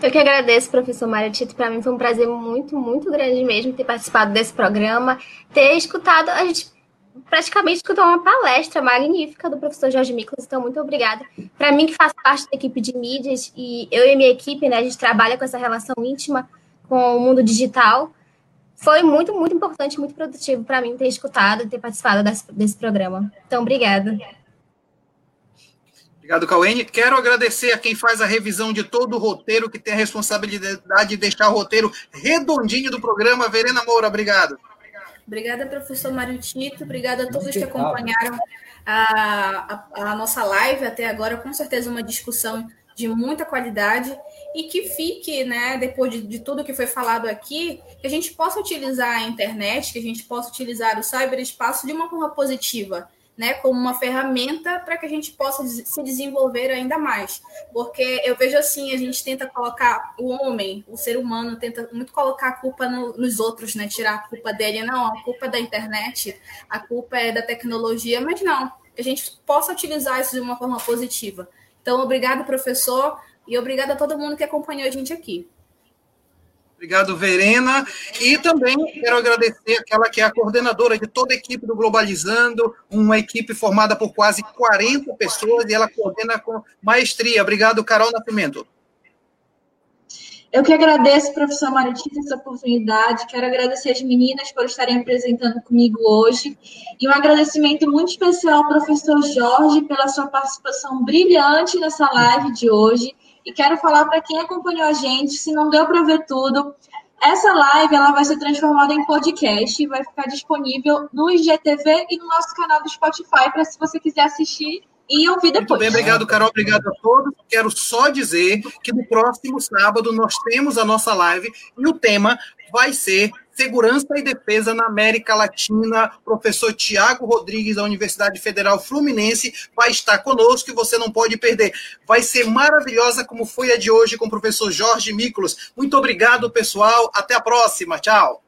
Eu que agradeço, professor Mário Tito. Para mim foi um prazer muito, muito grande mesmo ter participado desse programa, ter escutado. A gente praticamente escutou uma palestra magnífica do professor Jorge Miklos, então muito obrigada. Para mim, que faço parte da equipe de mídias, e eu e minha equipe, né, a gente trabalha com essa relação íntima com o mundo digital, foi muito, muito importante, muito produtivo para mim ter escutado e ter participado desse, desse programa. Então, obrigada. Obrigado, Cauene. Quero agradecer a quem faz a revisão de todo o roteiro, que tem a responsabilidade de deixar o roteiro redondinho do programa. Verena Moura, obrigado. Obrigada, professor Mário Tito. Obrigada a todos que acompanharam a, a, a nossa live até agora. Com certeza, uma discussão de muita qualidade e que fique, né, depois de, de, tudo que foi falado aqui, que a gente possa utilizar a internet, que a gente possa utilizar o cyberespaço de uma forma positiva, né, como uma ferramenta para que a gente possa se desenvolver ainda mais. Porque eu vejo assim, a gente tenta colocar o homem, o ser humano, tenta muito colocar a culpa no, nos outros, né, tirar a culpa dele. Não, a culpa é da internet, a culpa é da tecnologia, mas não, que a gente possa utilizar isso de uma forma positiva. Então, obrigado, professor, e obrigado a todo mundo que acompanhou a gente aqui. Obrigado, Verena. E também quero agradecer aquela que é a coordenadora de toda a equipe do Globalizando, uma equipe formada por quase 40 pessoas e ela coordena com maestria. Obrigado, Carol Nascimento. Eu que agradeço, professor Maritita, essa oportunidade. Quero agradecer as meninas por estarem apresentando comigo hoje. E um agradecimento muito especial ao professor Jorge pela sua participação brilhante nessa live de hoje. E quero falar para quem acompanhou a gente, se não deu para ver tudo, essa live ela vai ser transformada em podcast e vai ficar disponível no IGTV e no nosso canal do Spotify para se você quiser assistir e ouvir depois. Muito bem, obrigado, Carol. Obrigado a todos. Quero só dizer que no próximo sábado nós temos a nossa live e o tema vai ser Segurança e Defesa na América Latina. Professor Tiago Rodrigues, da Universidade Federal Fluminense, vai estar conosco e você não pode perder. Vai ser maravilhosa como foi a de hoje com o professor Jorge Miklos. Muito obrigado, pessoal. Até a próxima. Tchau.